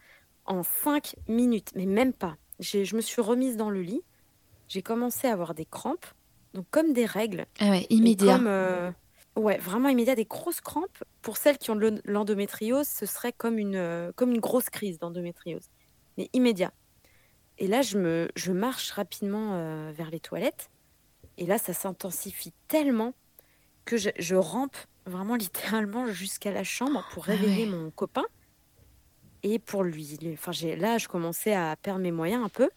En cinq minutes, mais même pas, je me suis remise dans le lit j'ai commencé à avoir des crampes, donc comme des règles. Ah ouais, immédiat. Euh, ouais, vraiment immédiat, des grosses crampes. Pour celles qui ont l'endométriose, ce serait comme une, euh, comme une grosse crise d'endométriose, mais immédiat. Et là, je, me, je marche rapidement euh, vers les toilettes, et là, ça s'intensifie tellement que je, rampe vraiment littéralement jusqu'à la chambre pour ah réveiller mon copain. Et pour lui, enfin, là, je commençais à perdre mes moyens un peu.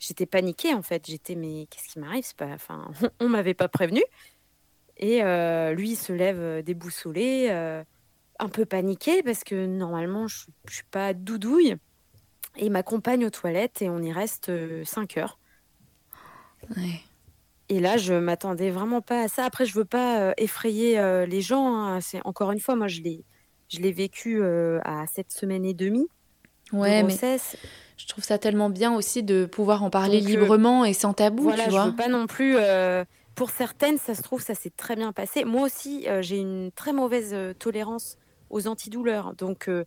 J'étais paniquée en fait. J'étais mais qu'est-ce qui m'arrive? Pas, enfin, on m'avait pas prévenu. Et euh, lui, il se lève euh, déboussolé, euh, un peu paniqué parce que normalement, je, ne suis pas doudouille. Et il m'accompagne aux toilettes et on y reste 5 heures. Et là, je m'attendais vraiment pas à ça. Après, je veux pas effrayer les gens. Hein. C'est encore une fois, moi, je l'ai, je l'ai vécu à cette semaine et demie. Ouais, mais je trouve ça tellement bien aussi de pouvoir en parler librement et sans tabou. Voilà, tu vois. je veux pas non plus pour certaines, ça se trouve, ça s'est très bien passé. Moi aussi, euh, j'ai une très mauvaise euh, tolérance aux antidouleurs. Donc, euh,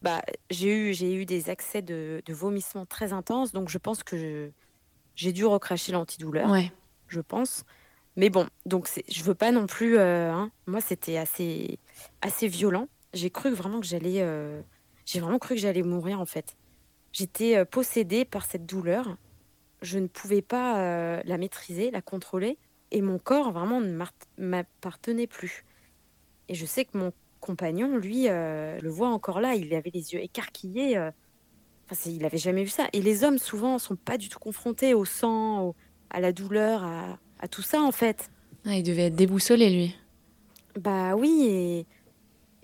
bah, j'ai eu, j'ai eu des accès de, de vomissements très intenses. Donc, je pense que j'ai dû recracher l'antidouleur. Ouais. Je pense. Mais bon, donc je veux pas non plus. Hein. moi, c'était assez, assez violent. J'ai cru vraiment que j'allais. j'ai vraiment cru que j'allais mourir en fait. J'étais possédée par cette douleur. Je ne pouvais pas la maîtriser, la contrôler et mon corps vraiment ne m'appartenait plus. Et je sais que mon compagnon, lui, euh, le voit encore là, il avait les yeux écarquillés. Euh, enfin, il n'avait jamais vu ça. Et les hommes, souvent, sont pas du tout confrontés au sang, à la douleur, à, tout ça, en fait. Ah, il devait être déboussolé, lui. Bah oui, et,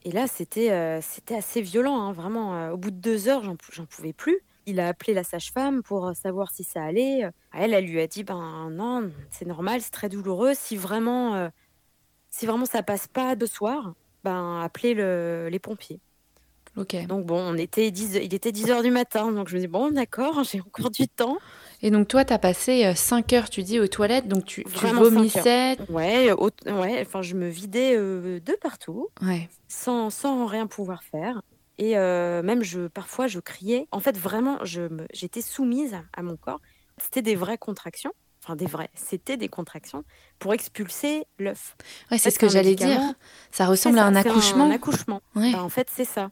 et là, c'était euh, c'était assez violent, hein, vraiment. au bout de deux heures, j'en pouvais plus il a appelé la sage-femme pour euh, savoir si ça allait. Euh, elle, elle lui a dit ben non, c'est normal, c'est très douloureux. Si vraiment, euh, si vraiment ça passe pas de soir, ben appelez les pompiers. Ok. Donc bon, on était 10, il était 10 heures du matin, donc je me dis bon d'accord, j'ai encore du temps. Et donc toi, tu as passé 5 heures, tu dis, aux toilettes, donc tu, tu vomissais Ouais, ouais, enfin je me vidais de partout, ouais. sans, sans rien pouvoir faire. Et euh, même, je, parfois, je criais. En fait, vraiment, j'étais soumise à mon corps. C'était des vraies contractions. Enfin, des vraies. C'était des contractions pour expulser l'œuf. Ouais, c'est ce que j'allais dire. Ça ressemble à un accouchement. Un, accouchement. Bah, en fait, c'est ça.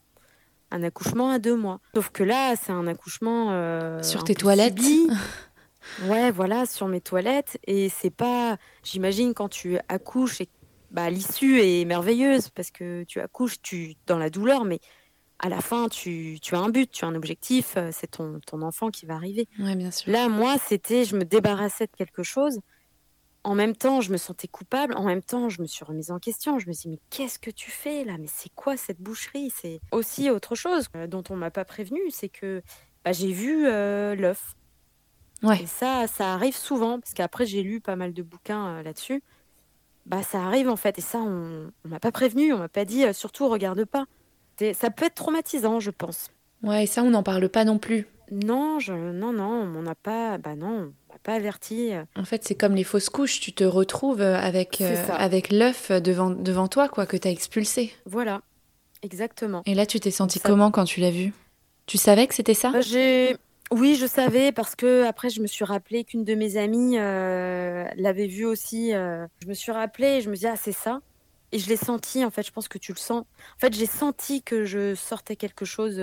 Un accouchement à deux mois. Sauf que là, c'est un accouchement. Euh, sur tes toilettes Ouais, voilà, sur mes toilettes. Et c'est pas. J'imagine quand tu accouches et bah, l'issue est merveilleuse parce que tu accouches tu dans la douleur, mais à la fin, tu, as un but, tu as un objectif, euh, c'est ton, ton enfant qui va arriver. bien sûr. Là, moi, c'était, je me débarrassais de quelque chose. En même temps, je me sentais coupable. En même temps, je me suis remise en question. Je me suis dit, mais qu'est-ce que tu fais là? Mais c'est quoi cette boucherie? C'est aussi autre chose euh, dont on m'a pas prévenu, c'est que bah, j'ai vu euh, l'œuf. Ouais. Et ça, ça arrive souvent, parce qu'après, j'ai lu pas mal de bouquins là-dessus. Bah, ça arrive en fait. Et ça, on, on m'a pas prévenu, on m'a pas dit, surtout, regarde pas ça peut être traumatisant, je pense. Ouais, et ça, on n'en parle pas non plus. Non, je, non, non, on n'a pas, bah non, on pas averti. En fait, c'est comme les fausses couches, tu te retrouves avec, euh, avec l'œuf devant, devant toi, quoi, que tu as expulsé. Voilà, exactement. Et là, tu t'es senti comment quand tu l'as vu? Tu savais que c'était ça? Bah, J'ai. Oui, je savais parce que après je me suis rappelé qu'une de mes amies euh, l'avait vu aussi. Euh, je me suis rappelé et je me dis ah c'est ça. Et je l'ai senti, en fait, je pense que tu le sens. En fait, j'ai senti que je sortais quelque chose.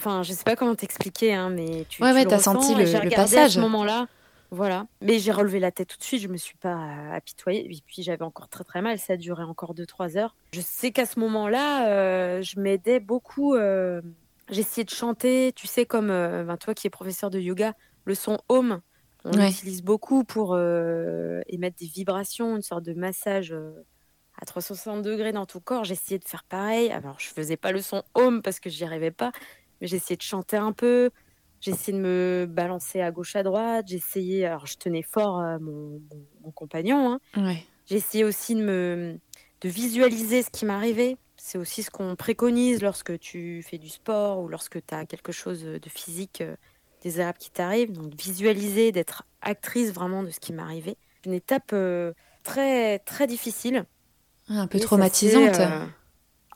Euh, enfin, je sais pas comment t'expliquer, hein, mais tu, ouais, ouais, as senti le, le passage. À ce moment-là, voilà. Mais j'ai relevé la tête tout de suite, je me suis pas euh, apitoyée. Et puis j'avais encore très très mal, ça a duré encore 2-3 heures. Je sais qu'à ce moment-là, euh, je m'aidais beaucoup. J'essayais de chanter, tu sais, comme ben, toi qui es professeur de yoga, le son home. On l'utilise beaucoup pour émettre des vibrations, une sorte de massage à 360 degrés dans ton corps. J'essayais de faire pareil. Alors, je faisais pas le son home parce que j'y arrivais pas, mais j'essayais de chanter un peu. J'essayais de me balancer à gauche, à droite. J'essayais, alors je tenais fort euh, mon, compagnon. Hein. J'essayais aussi de me de visualiser ce qui m'arrivait. C'est aussi ce qu'on préconise lorsque tu fais du sport ou lorsque tu as quelque chose de physique euh, désirable qui t'arrive. Donc visualiser, d'être actrice vraiment de ce qui m'arrivait. Une étape euh, très très difficile un peu traumatisante. Euh,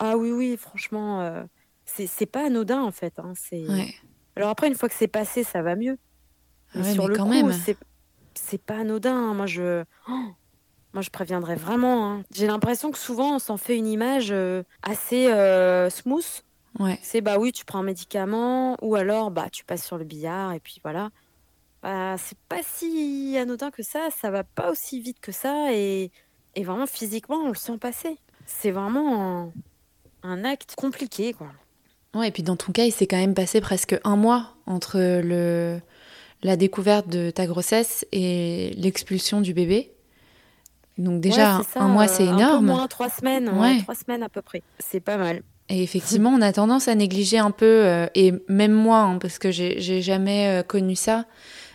ah oui, oui, franchement, euh, c'est pas anodin en fait. Hein, Alors après, une fois que c'est passé, ça va mieux. Mais sur le quand coup, c'est pas anodin. Hein. Moi, je. Oh, moi, je préviendrais vraiment. Hein. J'ai l'impression que souvent, on s'en fait une image euh, assez smooth. Ouais. C'est bah oui, tu prends un médicament ou alors bah tu passes sur le billard et puis voilà. Bah, c'est pas si anodin que ça, ça va pas aussi vite que ça et et vraiment, physiquement, on le sent passer. C'est vraiment un, acte compliqué, quoi. Ouais, et puis dans ton cas, il s'est quand même passé presque un mois entre le, la découverte de ta grossesse et l'expulsion du bébé. Donc déjà, un mois, c'est énorme. Un peu moins, trois semaines, ouais. trois semaines à peu près. C'est pas mal. Et effectivement, on a tendance à négliger un peu, euh, et même moi, hein, parce que j'ai jamais euh, connu ça,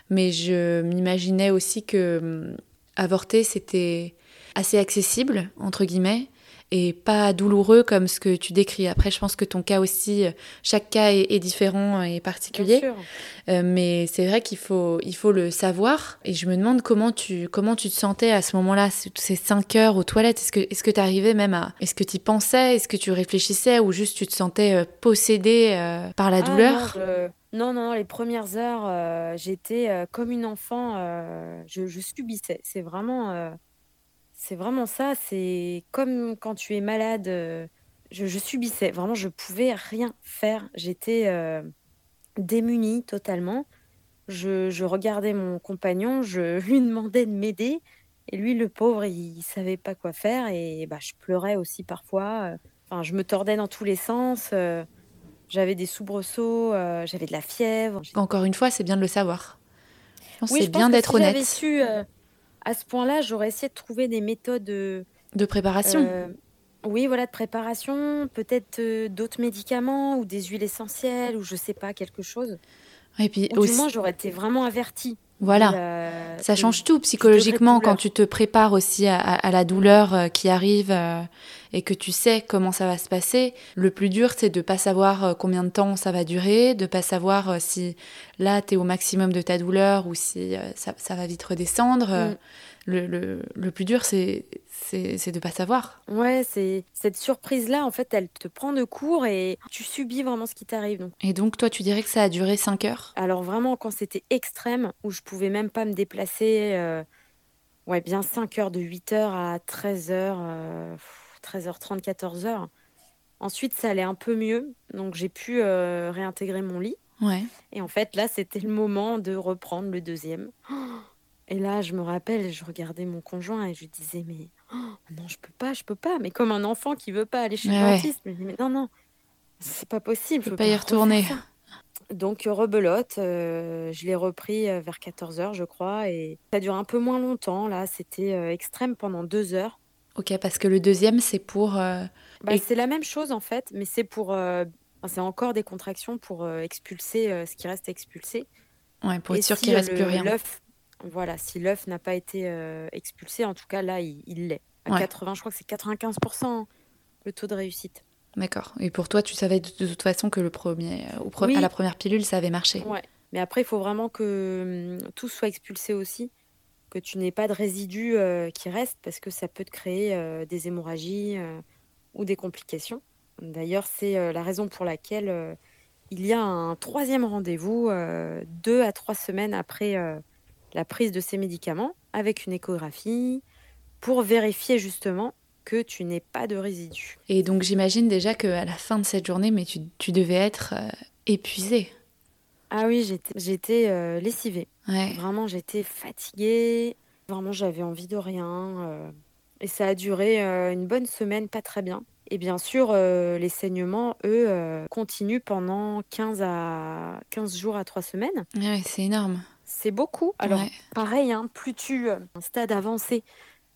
mais je m'imaginais aussi que hum, avorter, c'était assez accessible, entre guillemets, et pas douloureux comme ce que tu décris. Après, je pense que ton cas aussi, chaque cas est, différent et particulier. Euh, mais c'est vrai qu'il faut, il faut le savoir. Et je me demande comment tu, comment tu te sentais à ce moment-là, ces cinq heures aux toilettes. Est-ce que, est-ce que tu arrivais même à, est-ce que tu y pensais, est-ce que tu réfléchissais? Ou juste tu te sentais euh, possédé euh, par la ah, douleur? non, non, les premières heures, j'étais comme une enfant, je, je, subissais. C'est vraiment, c'est vraiment ça, c'est comme quand tu es malade, euh, je, subissais, vraiment je pouvais rien faire. J'étais euh, démunie totalement. Je, regardais mon compagnon, je lui demandais de m'aider et lui le pauvre, il, savait pas quoi faire et bah je pleurais aussi parfois. Enfin, je me tordais dans tous les sens. Euh, j'avais des soubresauts, j'avais de la fièvre. Encore une fois, c'est bien de le savoir. c'est bien d'être honnête. Su, à ce point-là, j'aurais essayé de trouver des méthodes euh, de préparation. Euh, oui, voilà, de préparation, peut-être euh, d'autres médicaments ou des huiles essentielles ou je sais pas quelque chose. Et puis ou du moins, j'aurais été vraiment avertie. Voilà, ça change tout psychologiquement quand tu te prépares aussi à, la douleur qui arrive et que tu sais comment ça va se passer. Le plus dur, c'est de pas savoir combien de temps ça va durer, de pas savoir si là tu es au maximum de ta douleur ou si ça, ça va vite redescendre. Mm le, le, plus dur, c'est de ne pas savoir. Ouais, c'est cette surprise-là, en fait, elle te prend de court et tu subis vraiment ce qui t'arrive. Donc. Et donc, toi, tu dirais que ça a duré 5 heures? Alors, vraiment, quand c'était extrême, où je pouvais même pas me déplacer, euh, ouais, bien 5 heures, de 8 heures à 13 heures, 13h30, 14h. Ensuite, ça allait un peu mieux, donc j'ai pu euh, réintégrer mon lit. Ouais. Et en fait, là, c'était le moment de reprendre le deuxième. Et là, je me rappelle, je regardais mon conjoint et je lui disais, mais oh, non, je peux pas, je peux pas. Mais comme un enfant qui veut pas aller chez le dentiste. Mais, mais, non, non, c'est pas possible. Je peux pas y retourner. Donc, rebelote, euh, je l'ai repris euh, vers 14h, je crois. Et ça dure un peu moins longtemps. Là, c'était euh, extrême pendant deux heures. Ok, parce que le deuxième, c'est pour. Bah, c'est la même chose en fait, mais c'est pour. c'est encore des contractions pour expulser ce qui reste expulsé. Ouais, pour être sûr qu'il reste plus rien. Voilà, si l'œuf n'a pas été euh, expulsé, en tout cas là, il l'est. À 80, je crois que c'est 95% hein, le taux de réussite. D'accord. Et pour toi, tu savais de, toute façon que le premier, euh, à la première pilule, ça avait marché. Ouais. Mais après, il faut vraiment que hum, tout soit expulsé aussi, que tu n'aies pas de résidus euh, qui restent, parce que ça peut te créer des hémorragies ou des complications. D'ailleurs, c'est la raison pour laquelle il y a un troisième rendez-vous deux à trois semaines après la prise de ces médicaments avec une échographie pour vérifier justement que tu n'aies pas de résidus. Et donc j'imagine déjà qu'à la fin de cette journée, mais tu, devais être euh, épuisée. Ah oui, j'étais euh, lessivée. Vraiment, j'étais fatiguée. Vraiment, j'avais envie de rien. Euh. et ça a duré une bonne semaine, pas très bien. Et bien sûr, les saignements, eux, continuent pendant 15, à 15 jours à 3 semaines. Ouais, c'est énorme. C'est beaucoup. Alors, pareil, hein, plus tu un stade avancé,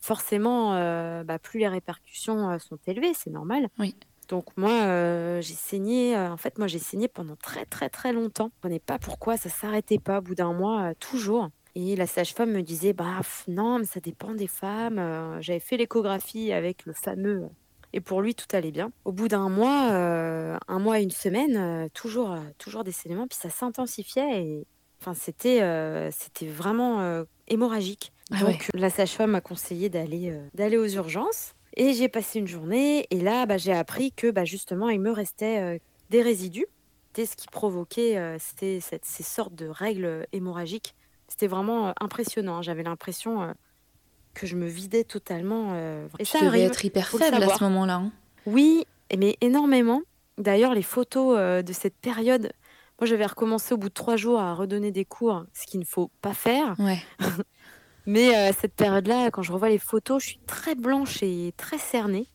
forcément, euh, bah, plus les répercussions euh, sont élevées, c'est normal. Oui. Donc moi, euh, j'ai saigné. en fait, moi, j'ai saigné pendant très très très longtemps. Je ne pas pourquoi ça s'arrêtait pas. Au bout d'un mois, toujours. Et la sage-femme me disait, bah non, mais ça dépend des femmes. J'avais fait l'échographie avec le fameux. Et pour lui, tout allait bien. Au bout d'un mois, un mois et une semaine, toujours, toujours des saignements, puis ça s'intensifiait. Et, Enfin, c'était euh, c'était vraiment euh, hémorragique. Ah Donc la sage-femme m'a conseillé d'aller euh, d'aller aux urgences. Et j'ai passé une journée et là, bah, j'ai appris que bah, justement, il me restait des résidus. C'était ce qui provoquait c'était ces sortes de règles hémorragiques. C'était vraiment impressionnant. J'avais l'impression que je me vidais totalement. et ça devais être hyper faible à ce moment-là. Hein. Oui, mais énormément. D'ailleurs, les photos de cette période moi, j'avais recommencé au bout de trois jours à redonner des cours, ce qu'il ne faut pas faire. Mais euh, cette période-là, quand je revois les photos, je suis très blanche et très cernée.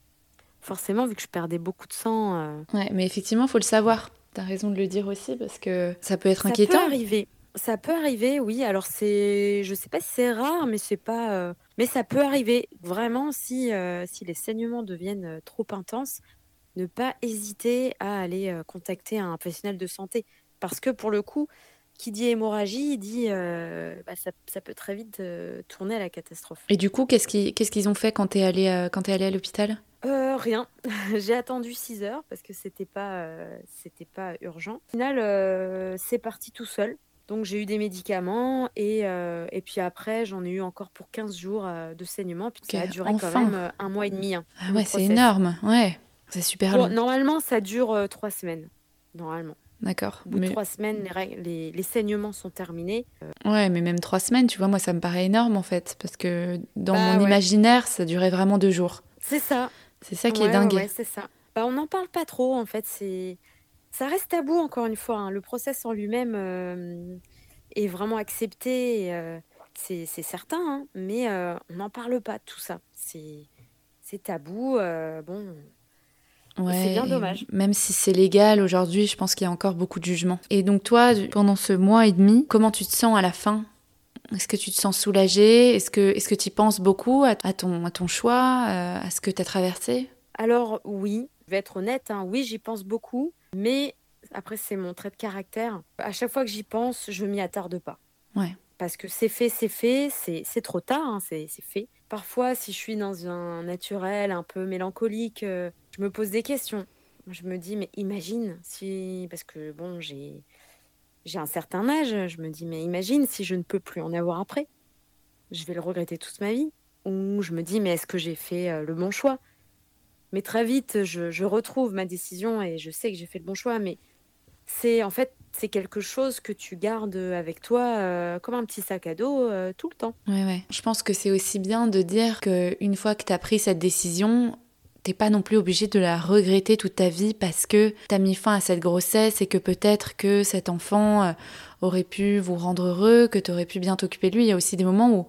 Forcément, vu que je perdais beaucoup de sang. Euh. Ouais, mais effectivement, il faut le savoir. Tu as raison de le dire aussi parce que ça peut être inquiétant. Ça peut arriver. Ça peut arriver, oui. Alors c'est, je sais pas si c'est rare, mais c'est pas, euh, mais ça peut arriver vraiment si euh, si les saignements deviennent trop intenses, ne pas hésiter à aller contacter un professionnel de santé parce que pour le coup, qui dit hémorragie dit bah, ça, ça, peut très vite tourner à la catastrophe. Et du coup, qu'est-ce qu'ils ont fait quand tu es allé quand es allé à l'hôpital? Rien. J'ai attendu 6 heures parce que c'était pas c'était pas urgent. Au final, c'est parti tout seul. Donc j'ai eu des médicaments et, euh, et puis après j'en ai eu encore pour 15 jours euh, de saignement. Puis ça a duré quand même euh, un mois et demi. Hein, ah ouais, c'est énorme. Ouais, c'est super long. Normalement ça dure trois semaines. Normalement. D'accord. Au bout de trois semaines, les, les, saignements sont terminés. Ouais, mais même trois semaines, tu vois, moi ça me paraît énorme en fait. Parce que dans bah mon imaginaire, ça durait vraiment deux jours. C'est ça. C'est ça qui est dingue. Ouais, c'est ça. Bah, on n'en parle pas trop en fait. C'est ça reste tabou, encore une fois. Hein. Le process en lui-même euh, est vraiment accepté, euh, c'est certain, hein. mais euh, on n'en parle pas tout ça. C'est tabou. bon, c'est bien dommage. Même si c'est légal aujourd'hui, je pense qu'il y a encore beaucoup de jugements. Et donc toi, pendant ce mois et demi, comment tu te sens à la fin? Est-ce que tu te sens soulagée? Est-ce que est-ce que tu penses beaucoup à, ton, à ton choix, à ce que tu as traversé? Alors oui, je vais être honnête, hein. oui, j'y pense beaucoup. Mais après, c'est mon trait de caractère. À chaque fois que j'y pense, je m'y attarde pas. Ouais. Parce que c'est fait, c'est fait, c'est trop tard, hein, c'est fait. Parfois, si je suis dans un naturel un peu mélancolique, euh, je me pose des questions. Je me dis, mais imagine si. Parce que bon, j'ai j'ai un certain âge, je me dis, mais imagine si je ne peux plus en avoir après. Je vais le regretter toute ma vie. Ou je me dis, mais est-ce que j'ai fait euh, le bon choix? Mais très vite, je, retrouve ma décision et je sais que j'ai fait le bon choix. Mais c'est en fait, c'est quelque chose que tu gardes avec toi euh, comme un petit sac à dos euh, tout le temps. Ouais. Je pense que c'est aussi bien de dire qu'une fois que tu as pris cette décision, t'es pas non plus obligé de la regretter toute ta vie parce que tu as mis fin à cette grossesse et que peut-être que cet enfant euh, aurait pu vous rendre heureux, que tu aurais pu bien t'occuper de lui. Il y a aussi des moments où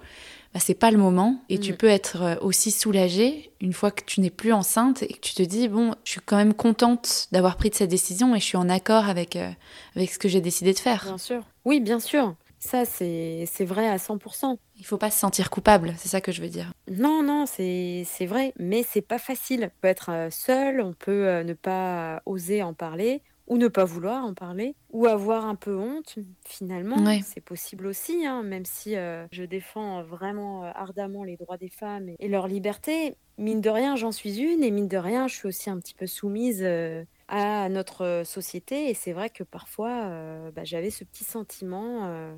bah, c'est pas le moment et tu mm. peux être euh, aussi soulagée une fois que tu n'es plus enceinte et que tu te dis bon je suis quand même contente d'avoir pris de cette décision et je suis en accord avec euh, avec ce que j'ai décidé de faire. Bien sûr. Oui, bien sûr. Ça c'est vrai à 100%. Il faut pas se sentir coupable, c'est ça que je veux dire. Non non, c'est vrai, mais c'est pas facile. On peut être euh, seul, on peut ne pas oser en parler ou ne pas vouloir en parler, ou avoir un peu honte, finalement. C'est possible aussi, hein, même si euh, je défends vraiment euh, ardemment les droits des femmes et, leur liberté. Mine de rien, j'en suis une, et mine de rien, je suis aussi un petit peu soumise euh, à notre société. Et c'est vrai que parfois, bah, j'avais ce petit sentiment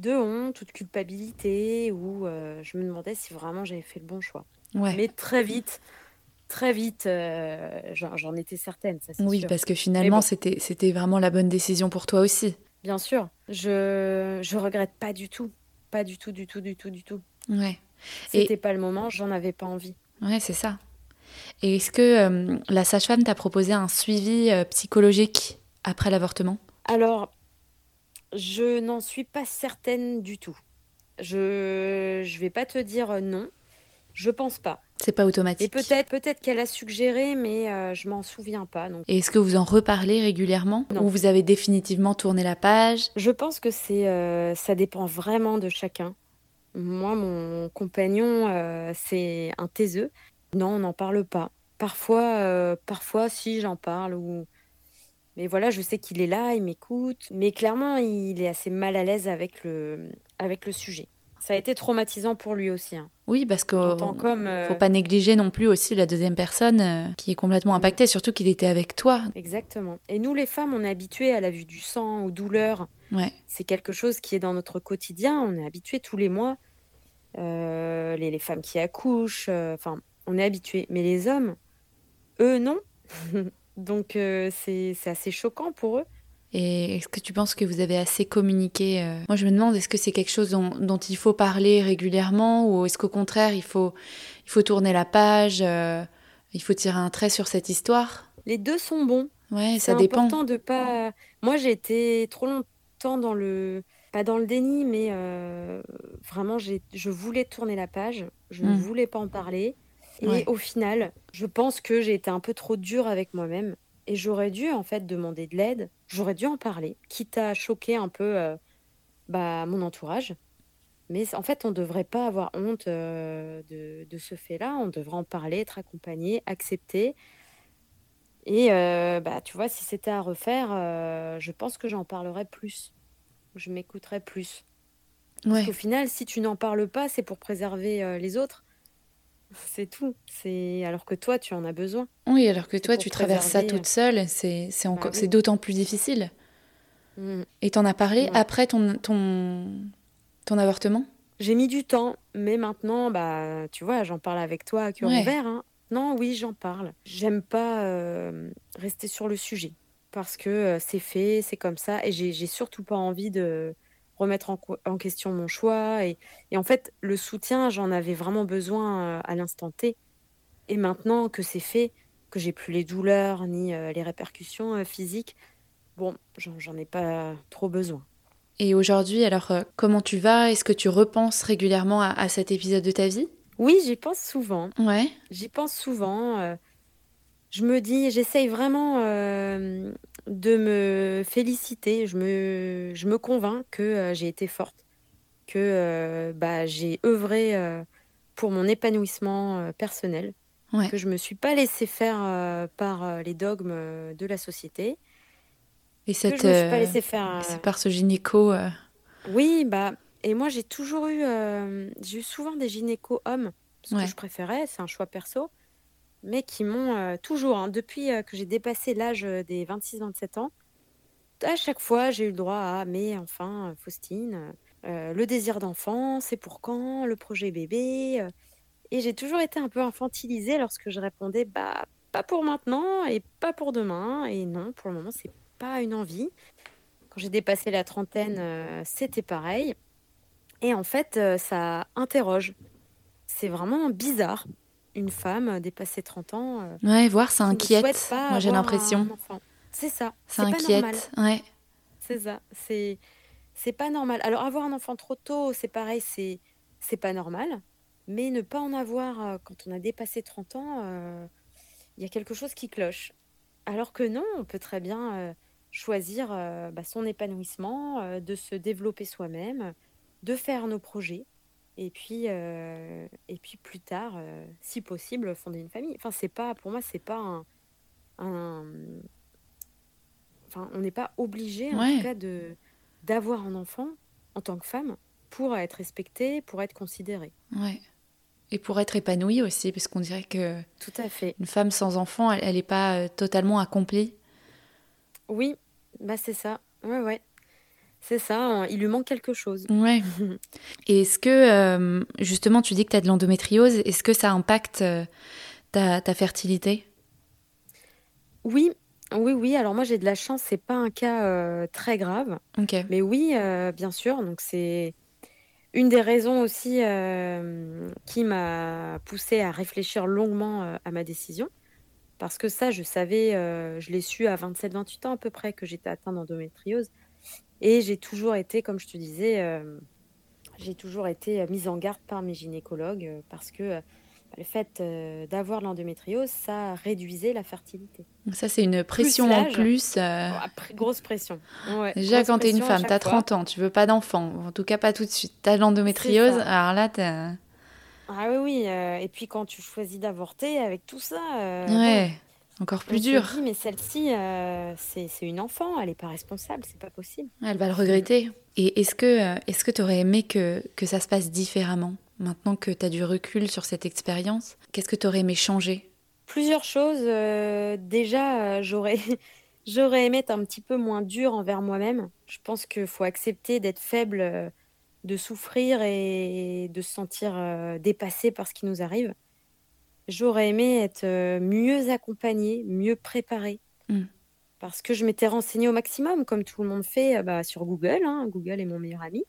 de honte ou de culpabilité, où je me demandais si vraiment j'avais fait le bon choix. Mais très vite, très vite, euh, j'en étais certaine. Ça, oui, parce que finalement, c'était c'était vraiment la bonne décision pour toi aussi. Bien sûr, je je regrette pas du tout, pas du tout, du tout, du tout, du tout. Ouais. C'était pas le moment, j'en avais pas envie. Ouais, c'est ça. Et est-ce que euh, la sage-femme t'a proposé un suivi euh, psychologique après l'avortement? Alors, je n'en suis pas certaine du tout. Je je vais pas te dire non. Je pense pas. C'est pas automatique. Et peut-être peut-être qu'elle a suggéré, mais euh, je m'en souviens pas. Donc. Et est-ce que vous en reparlez régulièrement Ou vous avez définitivement tourné la page? Je pense que c'est euh, ça dépend vraiment de chacun. Moi, mon compagnon, euh, c'est un taiseux. Non, on n'en parle pas. Parfois, parfois, si j'en parle ou. Mais voilà, je sais qu'il est là, il m'écoute. Mais clairement, il est assez mal à l'aise avec le, avec le sujet. Ça a été traumatisant pour lui aussi. Hein. Oui, parce qu'il ne euh, faut pas négliger non plus aussi la deuxième personne euh, qui est complètement impactée, surtout qu'il était avec toi. Exactement. Et nous, les femmes, on est habituées à la vue du sang, aux douleurs. Ouais. C'est quelque chose qui est dans notre quotidien. On est habitués tous les mois. Euh, les, les, femmes qui accouchent, enfin, on est habitués. Mais les hommes, eux, non. Donc, c'est assez choquant pour eux. Et est-ce que tu penses que vous avez assez communiqué euh Moi, je me demande, est-ce que c'est quelque chose dont, il faut parler régulièrement ou est-ce qu'au contraire, il faut, il faut tourner la page, euh, il faut tirer un trait sur cette histoire? Les deux sont bons. Ouais, ça dépend. C'est important de pas. Moi, j'ai été trop longtemps dans le. Pas dans le déni, mais euh, vraiment, je voulais tourner la page. Je ne mmh. voulais pas en parler. Et au final, je pense que j'ai été un peu trop dure avec moi-même. Et j'aurais dû en fait demander de l'aide, j'aurais dû en parler, quitte à choquer un peu euh, bah, mon entourage. Mais en fait, on ne devrait pas avoir honte euh, de, de, ce fait-là, on devrait en parler, être accompagné, accepter. Et euh, bah, tu vois, si c'était à refaire, je pense que j'en parlerais plus, je m'écouterais plus. Parce qu'au final, si tu n'en parles pas, c'est pour préserver les autres. C'est tout. C'est alors que toi, tu en as besoin. Oui, alors que toi, tu traverses ça toute seule, c'est c'est bah encore c'est d'autant plus difficile. Mmh. Et t'en as parlé après ton ton ton avortement? J'ai mis du temps, mais maintenant, bah, tu vois, j'en parle avec toi à cœur ouvert. Hein. Non, oui, j'en parle. J'aime pas euh, rester sur le sujet parce que euh, c'est fait, c'est comme ça, et j'ai surtout pas envie de remettre en, question mon choix. Et, en fait, le soutien, j'en avais vraiment besoin euh, à l'instant T. Et maintenant que c'est fait, que j'ai plus les douleurs ni euh, les répercussions euh, physiques, bon, j'en ai pas trop besoin. Et aujourd'hui, alors, comment tu vas? Est-ce que tu repenses régulièrement à, cet épisode de ta vie? Oui, j'y pense souvent. Ouais. J'y pense souvent. je me dis, j'essaye vraiment de me féliciter. Je me, je me convainc que euh, j'ai été forte, que euh, bah, j'ai œuvré euh, pour mon épanouissement personnel, que je ne me suis pas laissée faire par les dogmes de la société. Et cette, c'est par ce gynéco. Oui, bah, et moi j'ai toujours eu, j'ai eu souvent des gynécos hommes, ce que je préférais, c'est un choix perso mais qui m'ont toujours, hein, depuis que j'ai dépassé l'âge des 26-27 ans, à chaque fois, j'ai eu le droit à mais enfin, Faustine, le désir d'enfant, c'est pour quand, le projet bébé. et j'ai toujours été un peu infantilisée lorsque je répondais bah pas pour maintenant et pas pour demain. Et non, pour le moment, c'est pas une envie. Quand j'ai dépassé la trentaine, c'était pareil. Et en fait, ça interroge. C'est vraiment bizarre une femme dépassée 30 ans. Euh, ouais, voir, ça inquiète. Moi, j'ai l'impression. C'est ça. Ça inquiète. Ouais. C'est ça. C'est c'est pas normal. Alors avoir un enfant trop tôt, c'est pareil, c'est c'est pas normal. Mais ne pas en avoir euh, quand on a dépassé 30 ans, euh, il y a quelque chose qui cloche. Alors que non, on peut très bien choisir bah, son épanouissement, de se développer soi-même, de faire nos projets. Et puis, euh, et puis plus tard, euh, si possible, fonder une famille. Enfin, c'est pas, pour moi, c'est pas un, Enfin, on n'est pas obligé, en tout cas, de, d'avoir un enfant en tant que femme pour être respectée, pour être considérée. Ouais. Et pour être épanouie aussi, parce qu'on dirait que. Tout à fait. Une femme sans enfant, elle n'est pas totalement accomplie. Oui, bah c'est ça. Ouais, ouais. C'est ça, hein, il lui manque quelque chose. Ouais. Et est-ce que, euh, justement, tu dis que tu as de l'endométriose, est-ce que ça impacte euh, ta, fertilité? Oui, oui, oui. Alors moi, j'ai de la chance, c'est pas un cas euh, très grave. Mais oui, bien sûr. Donc c'est une des raisons aussi qui m'a poussée à réfléchir longuement à ma décision. Parce que ça, je savais, je l'ai su à 27-28 ans à peu près que j'étais atteinte d'endométriose. Et j'ai toujours été, comme je te disais, euh, j'ai toujours été euh, mise en garde par mes gynécologues euh, parce que le fait d'avoir l'endométriose, ça réduisait la fertilité. Ça, c'est une pression en plus. grosse pression. Déjà, quand tu es une femme, tu as 30 ans, tu veux pas d'enfant, en tout cas pas tout de suite. Tu as l'endométriose, alors là, tu Ah oui, oui. et puis quand tu choisis d'avorter avec tout ça. ouais. Encore plus dur. Dis, mais celle-ci, euh, c'est une enfant, elle n'est pas responsable, c'est pas possible. Elle va le regretter. Et est-ce que euh, est-ce que tu aurais aimé que, que ça se passe différemment Maintenant que tu as du recul sur cette expérience, qu'est-ce que tu aurais aimé changer? Plusieurs choses. Euh, déjà, j'aurais j'aurais aimé être un petit peu moins dur envers moi-même. Je pense qu'il faut accepter d'être faible, de souffrir et de se sentir dépassé par ce qui nous arrive. J'aurais aimé être euh, mieux accompagnée, mieux préparée. Mm. Parce que je m'étais renseignée au maximum, comme tout le monde fait euh, bah, sur Google. Hein. Google est mon meilleur ami.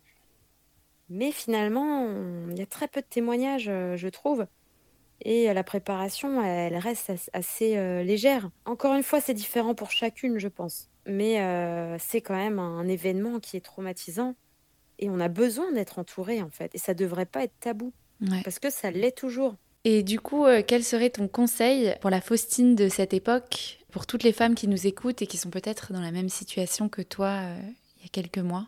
Mais finalement, il y a très peu de témoignages, euh, je trouve. Et la préparation, elle reste assez légère. Encore une fois, c'est différent pour chacune, je pense. Mais c'est quand même un événement qui est traumatisant. Et on a besoin d'être entouré, en fait. Et ça ne devrait pas être tabou. Parce que ça l'est toujours. Et du coup, euh, quel serait ton conseil pour la Faustine de cette époque pour toutes les femmes qui nous écoutent et qui sont peut-être dans la même situation que toi il y a quelques mois?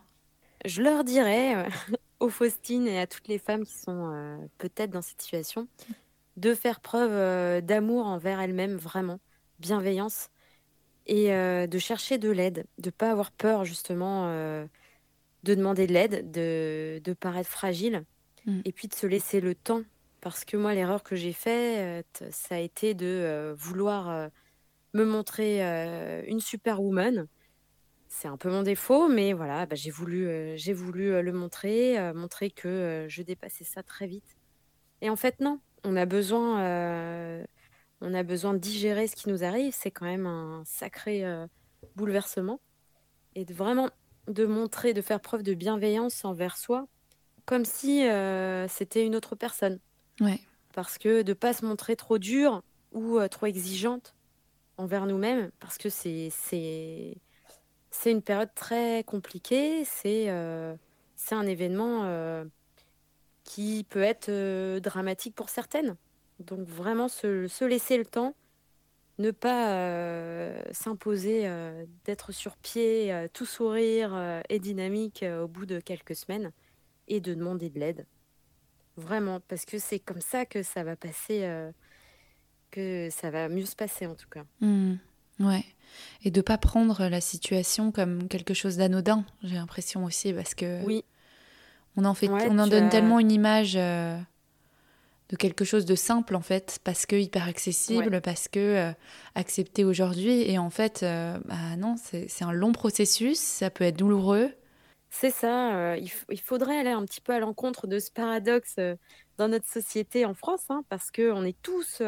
Je leur dirais aux Faustines et à toutes les femmes qui sont peut-être dans cette situation de faire preuve d'amour envers elles-mêmes, vraiment, bienveillance, et de chercher de l'aide, de ne pas avoir peur justement de demander de l'aide, de, de paraître fragile, mmh. et puis de se laisser le temps. Parce que moi, l'erreur que j'ai faite, ça a été de vouloir me montrer une superwoman. C'est un peu mon défaut, mais voilà, bah, j'ai voulu, le montrer, montrer que je dépassais ça très vite. Et en fait, non, on a besoin, on a besoin de digérer ce qui nous arrive. C'est quand même un sacré bouleversement. Et de vraiment de montrer, de faire preuve de bienveillance envers soi, comme si c'était une autre personne. Parce que de pas se montrer trop dur ou trop exigeante envers nous-mêmes, parce que c'est une période très compliquée. C'est c'est un événement qui peut être dramatique pour certaines. Donc vraiment se, laisser le temps, ne pas s'imposer d'être sur pied, tout sourire et dynamique au bout de quelques semaines, et de demander de l'aide. Vraiment, parce que c'est comme ça que ça va passer, que ça va mieux se passer en tout cas. Mmh. ouais. Et de pas prendre la situation comme quelque chose d'anodin, j'ai l'impression aussi, parce que oui. On en, fait, on en donne tellement une image euh, de quelque chose de simple, en fait, parce que hyper accessible, parce que euh, accepté aujourd'hui. Et en fait, euh, bah non, c'est un long processus, ça peut être douloureux. C'est ça, il, faudrait aller un petit peu à l'encontre de ce paradoxe dans notre société en France, hein, parce qu'on est tous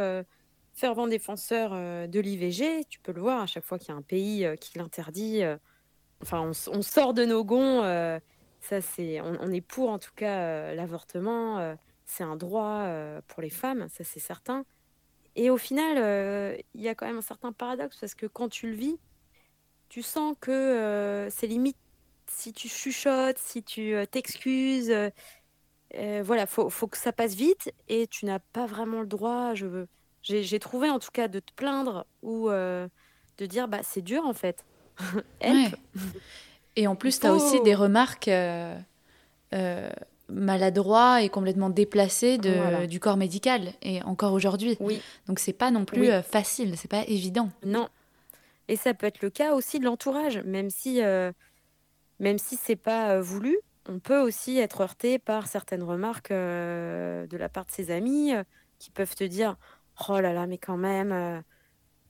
fervents défenseurs de l'IVG. Tu peux le voir à chaque fois qu'il y a un pays qui l'interdit. enfin, on, on, sort de nos gonds ça, c'est, on, est pour en tout cas euh, l'avortement. Euh, c'est un droit euh, pour les femmes, ça c'est certain. Et au final, il y a quand même un certain paradoxe parce que quand tu le vis, tu sens que c'est limite si tu chuchotes, si tu t'excuses. voilà, faut, faut que ça passe vite et tu n'as pas vraiment le droit. Je veux, j'ai, trouvé en tout cas de te plaindre ou de dire bah c'est dur en fait. Et en plus, tu as aussi des remarques euh, euh, maladroits et complètement déplacées de, du corps médical, et encore aujourd'hui. Oui. Donc, c'est pas non plus euh, facile, c'est pas évident. Non. Et ça peut être le cas aussi de l'entourage, même si, même si c'est pas voulu. On peut aussi être heurté par certaines remarques de la part de ses amis qui peuvent te dire Oh là là, mais quand même,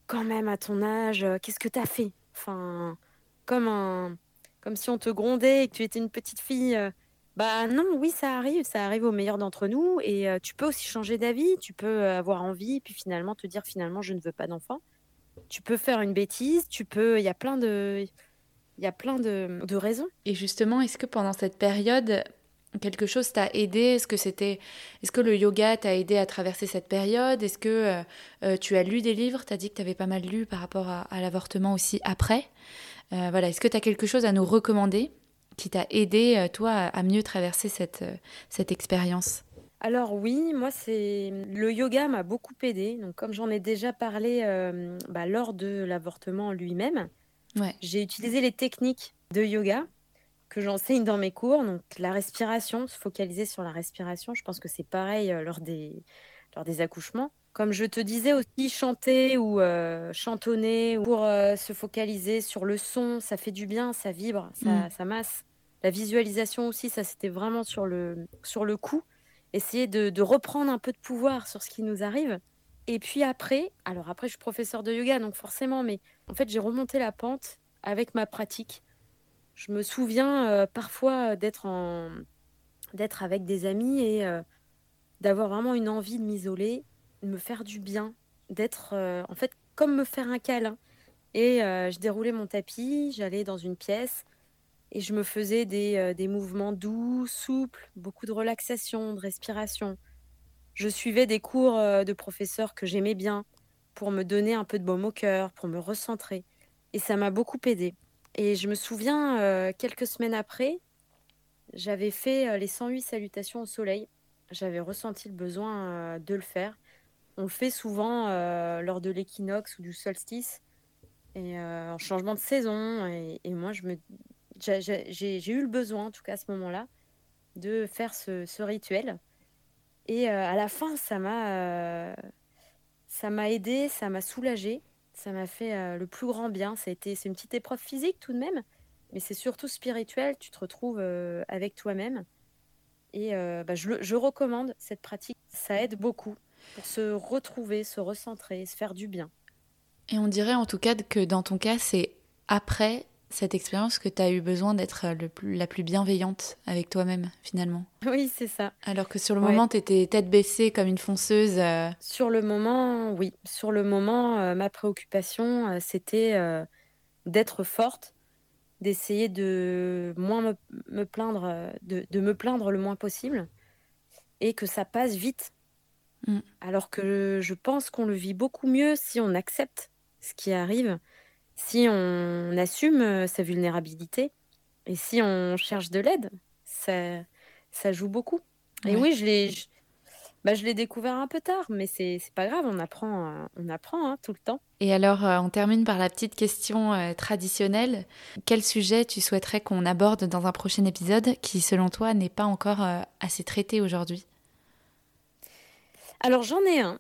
quand même à ton âge, qu'est-ce que tu as fait? Enfin, comme un, comme si on te grondait et que tu étais une petite fille. Euh, bah non, oui, ça arrive, ça arrive au meilleur d'entre nous. Et euh, tu peux aussi changer d'avis, tu peux euh, avoir envie, puis finalement te dire finalement je ne veux pas d'enfant. Tu peux faire une bêtise, tu peux. Il y a plein de. Il y a plein de, de raisons. Et justement, est-ce que pendant cette période, quelque chose t'a aidé? Est-ce que c'était, est-ce que le yoga t'a aidé à traverser cette période? Est-ce que tu as lu des livres? Tu as dit que tu avais pas mal lu par rapport à, à l'avortement aussi après. Euh, voilà, est-ce que tu as quelque chose à nous recommander qui t'a aidé, euh, toi, à mieux traverser cette, euh, cette expérience? Alors oui, moi c'est le yoga m'a beaucoup aidé. Donc comme j'en ai déjà parlé bah, lors de l'avortement lui-même, j'ai utilisé les techniques de yoga que j'enseigne dans mes cours. Donc la respiration, se focaliser sur la respiration. Je pense que c'est pareil lors des lors des accouchements comme je te disais aussi, chanter ou euh, chantonner pour euh, se focaliser sur le son, ça fait du bien, ça vibre, ça, mm. ça masse. La visualisation aussi, ça c'était vraiment sur le, sur le coup. Essayer de, de, reprendre un peu de pouvoir sur ce qui nous arrive. Et puis après, alors après je suis professeur de yoga, donc forcément, mais en fait j'ai remonté la pente avec ma pratique. Je me souviens euh, parfois d'être en d'être avec des amis et d'avoir vraiment une envie de m'isoler me faire du bien, d'être euh, en fait comme me faire un câlin. Et euh, je déroulais mon tapis, j'allais dans une pièce et je me faisais des, euh, des, mouvements doux, souples, beaucoup de relaxation, de respiration. Je suivais des cours de professeurs que j'aimais bien pour me donner un peu de baume au cœur, pour me recentrer. Et ça m'a beaucoup aidé. Et je me souviens, quelques semaines après, j'avais fait les 108 salutations au soleil. J'avais ressenti le besoin de le faire. On le fait souvent euh, lors de l'équinoxe ou du solstice. et en changement de saison. Et, moi, j'ai eu le besoin, en tout cas à ce moment-là, de faire ce, rituel. Et à la fin, ça m'a ça m'a aidé, ça m'a soulagé, ça m'a fait le plus grand bien. c'est une petite épreuve physique tout de même, mais c'est surtout spirituel. Tu te retrouves avec toi-même. Et bah, je, je recommande cette pratique. Ça aide beaucoup pour se retrouver, se recentrer, se faire du bien. Et on dirait en tout cas que dans ton cas, c'est après cette expérience que tu as eu besoin d'être la plus bienveillante avec toi-même, finalement. Oui, c'est ça. Alors que sur le moment, tu étais tête baissée comme une fonceuse. Euh. Sur le moment, oui. Sur le moment, euh, ma préoccupation, euh, c'était d'être forte, d'essayer de moins me, plaindre, de, de, me plaindre le moins possible, et que ça passe vite. Mm. Alors que je pense qu'on le vit beaucoup mieux si on accepte ce qui arrive, si on assume euh, sa vulnérabilité et si on cherche de l'aide, ça, ça joue beaucoup. Et oui, je l'ai, bah, je l'ai découvert un peu tard, mais c'est, c'est pas grave, on apprend, euh, on apprend hein, tout le temps. Et alors, euh, on termine par la petite question traditionnelle. Quel sujet tu souhaiterais qu'on aborde dans un prochain épisode qui, selon toi, n'est pas encore assez traité aujourd'hui? Alors, j'en ai un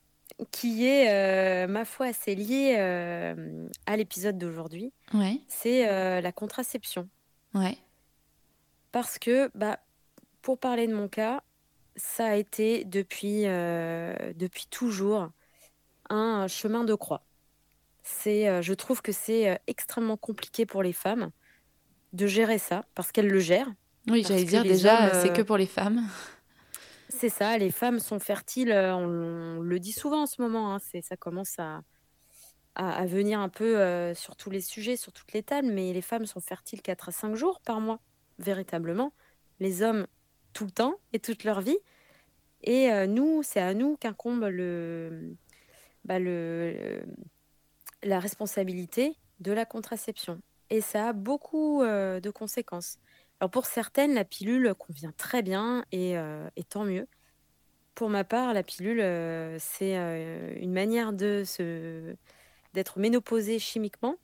qui est, euh, ma foi, assez lié euh, à l'épisode d'aujourd'hui. Ouais. C'est euh, la contraception. Ouais. Parce que, bah, pour parler de mon cas, ça a été depuis, depuis toujours un chemin de croix. C'est, je trouve que c'est extrêmement compliqué pour les femmes de gérer ça parce qu'elles le gèrent. Oui, j'allais dire déjà, c'est que pour les femmes. C'est ça, les femmes sont fertiles, euh, on, le dit souvent en ce moment, hein, ça commence à, venir un peu euh, sur tous les sujets, sur toutes les tables, mais les femmes sont fertiles 4 à 5 jours par mois, véritablement. Les hommes, tout le temps et toute leur vie. Et euh, nous, c'est à nous qu'incombe bah, le, la responsabilité de la contraception. Et ça a beaucoup de conséquences. Alors pour certaines, la pilule convient très bien et, euh, tant mieux. Pour ma part, la pilule, euh, c'est euh, une manière de se d'être ménopausée chimiquement,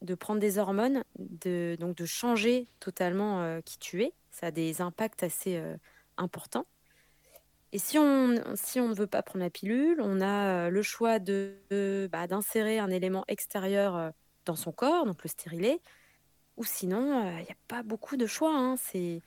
de prendre des hormones, de, donc de changer totalement qui tu es. Ça a des impacts assez importants. Et si on, si on ne veut pas prendre la pilule, on a le choix de, bah, d'insérer un élément extérieur dans son corps, donc le stérilet, ou sinon, il n'y a pas beaucoup de choix. Hein, c'est...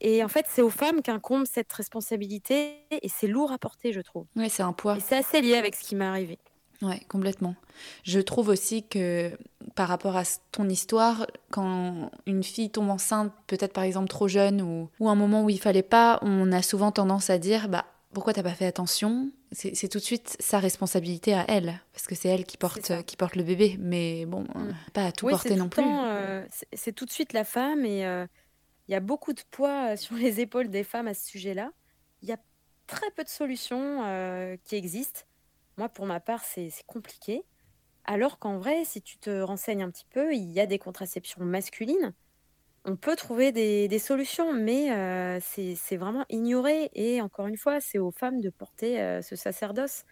Et en fait, c'est aux femmes qu'incombe cette responsabilité et c'est lourd à porter, je trouve. Oui, c'est un poids. Et c'est assez lié avec ce qui m'est arrivé. Oui, complètement. Je trouve aussi que par rapport à ton histoire, quand une fille tombe enceinte, peut-être par exemple trop jeune ou, ou un moment où il fallait pas, on a souvent tendance à dire bah pourquoi t'as pas fait attention? C'est tout de suite sa responsabilité à elle, parce que c'est elle qui porte, qui porte le bébé. Mais bon, mm. pas à tout porter non plus. Euh, c'est tout de suite la femme, et euh, il y a beaucoup de poids euh, sur les épaules des femmes à ce sujet-là. Il y a très peu de solutions qui existent. Moi, pour ma part, c'est compliqué. Alors qu'en vrai, si tu te renseignes un petit peu, il y a des contraceptions masculines on peut trouver des, solutions, mais euh, c'est vraiment ignoré. Et encore une fois, c'est aux femmes de porter euh, ce sacerdoce.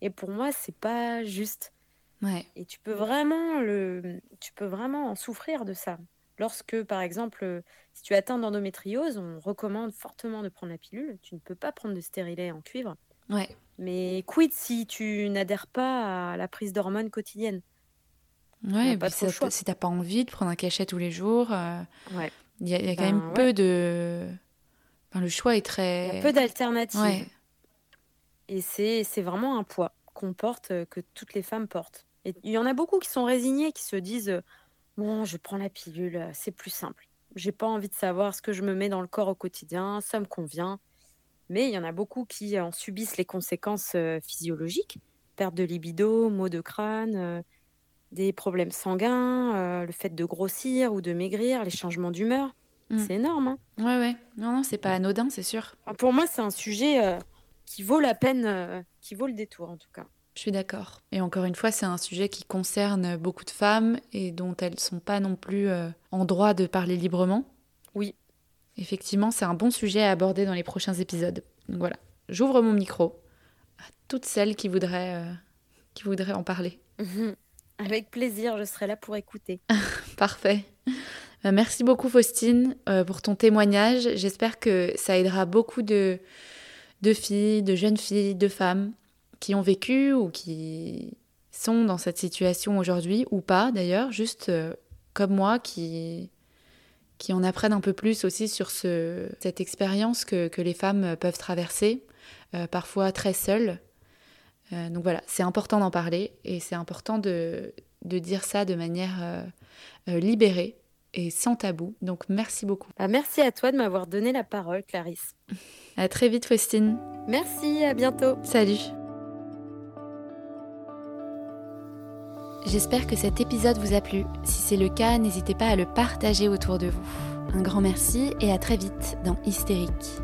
Et pour moi, c'est pas juste. Ouais. Et tu peux vraiment le, tu peux vraiment en souffrir de ça. Lorsque, par exemple, si tu atteins d'endométriose, on recommande fortement de prendre la pilule. Tu ne peux pas prendre de stérilet en cuivre. Ouais. Mais quid si tu n'adhères pas à la prise d'hormones quotidienne Ouais, pas si t'as pas envie de prendre un cachet tous les jours, euh, il y, a, quand même ben, peu de. Enfin, le choix est très. Il y a peu d'alternatives. Et c'est vraiment un poids qu'on porte, euh, que toutes les femmes portent. Et il y en a beaucoup qui sont résignés, qui se disent euh, Bon, je prends la pilule, c'est plus simple. J'ai pas envie de savoir ce que je me mets dans le corps au quotidien, ça me convient. Mais il y en a beaucoup qui en subissent les conséquences physiologiques perte de libido, maux de crâne des problèmes sanguins, euh, le fait de grossir ou de maigrir, les changements d'humeur. Mm. C'est énorme. Hein ouais, ouais. Non, non, c'est pas anodin, c'est sûr. pour moi, c'est un sujet euh, qui vaut la peine, euh, qui vaut le détour en tout cas. Je suis d'accord. Et encore une fois, c'est un sujet qui concerne beaucoup de femmes et dont elles sont pas non plus en droit de parler librement. Oui. Effectivement, c'est un bon sujet à aborder dans les prochains épisodes. Donc voilà, j'ouvre mon micro à toutes celles qui voudraient, qui voudraient en parler. Mhm. Avec plaisir, je serai là pour écouter. Parfait. Euh, merci beaucoup Faustine euh, pour ton témoignage. J'espère que ça aidera beaucoup de, filles, de jeunes filles, de femmes qui ont vécu ou qui sont dans cette situation aujourd'hui ou pas d'ailleurs, juste euh, comme moi qui, qui en apprennent un peu plus aussi sur ce, cette expérience que, que, les femmes peuvent traverser, parfois très seules. Donc voilà, c'est important d'en parler et c'est important de, de, dire ça de manière libérée et sans tabou. Donc merci beaucoup. Bah, merci à toi de m'avoir donné la parole, Clarisse. À très vite, Faustine. Merci, à bientôt. Salut. J'espère que cet épisode vous a plu. Si c'est le cas, n'hésitez pas à le partager autour de vous. Un grand merci et à très vite dans Hystérique.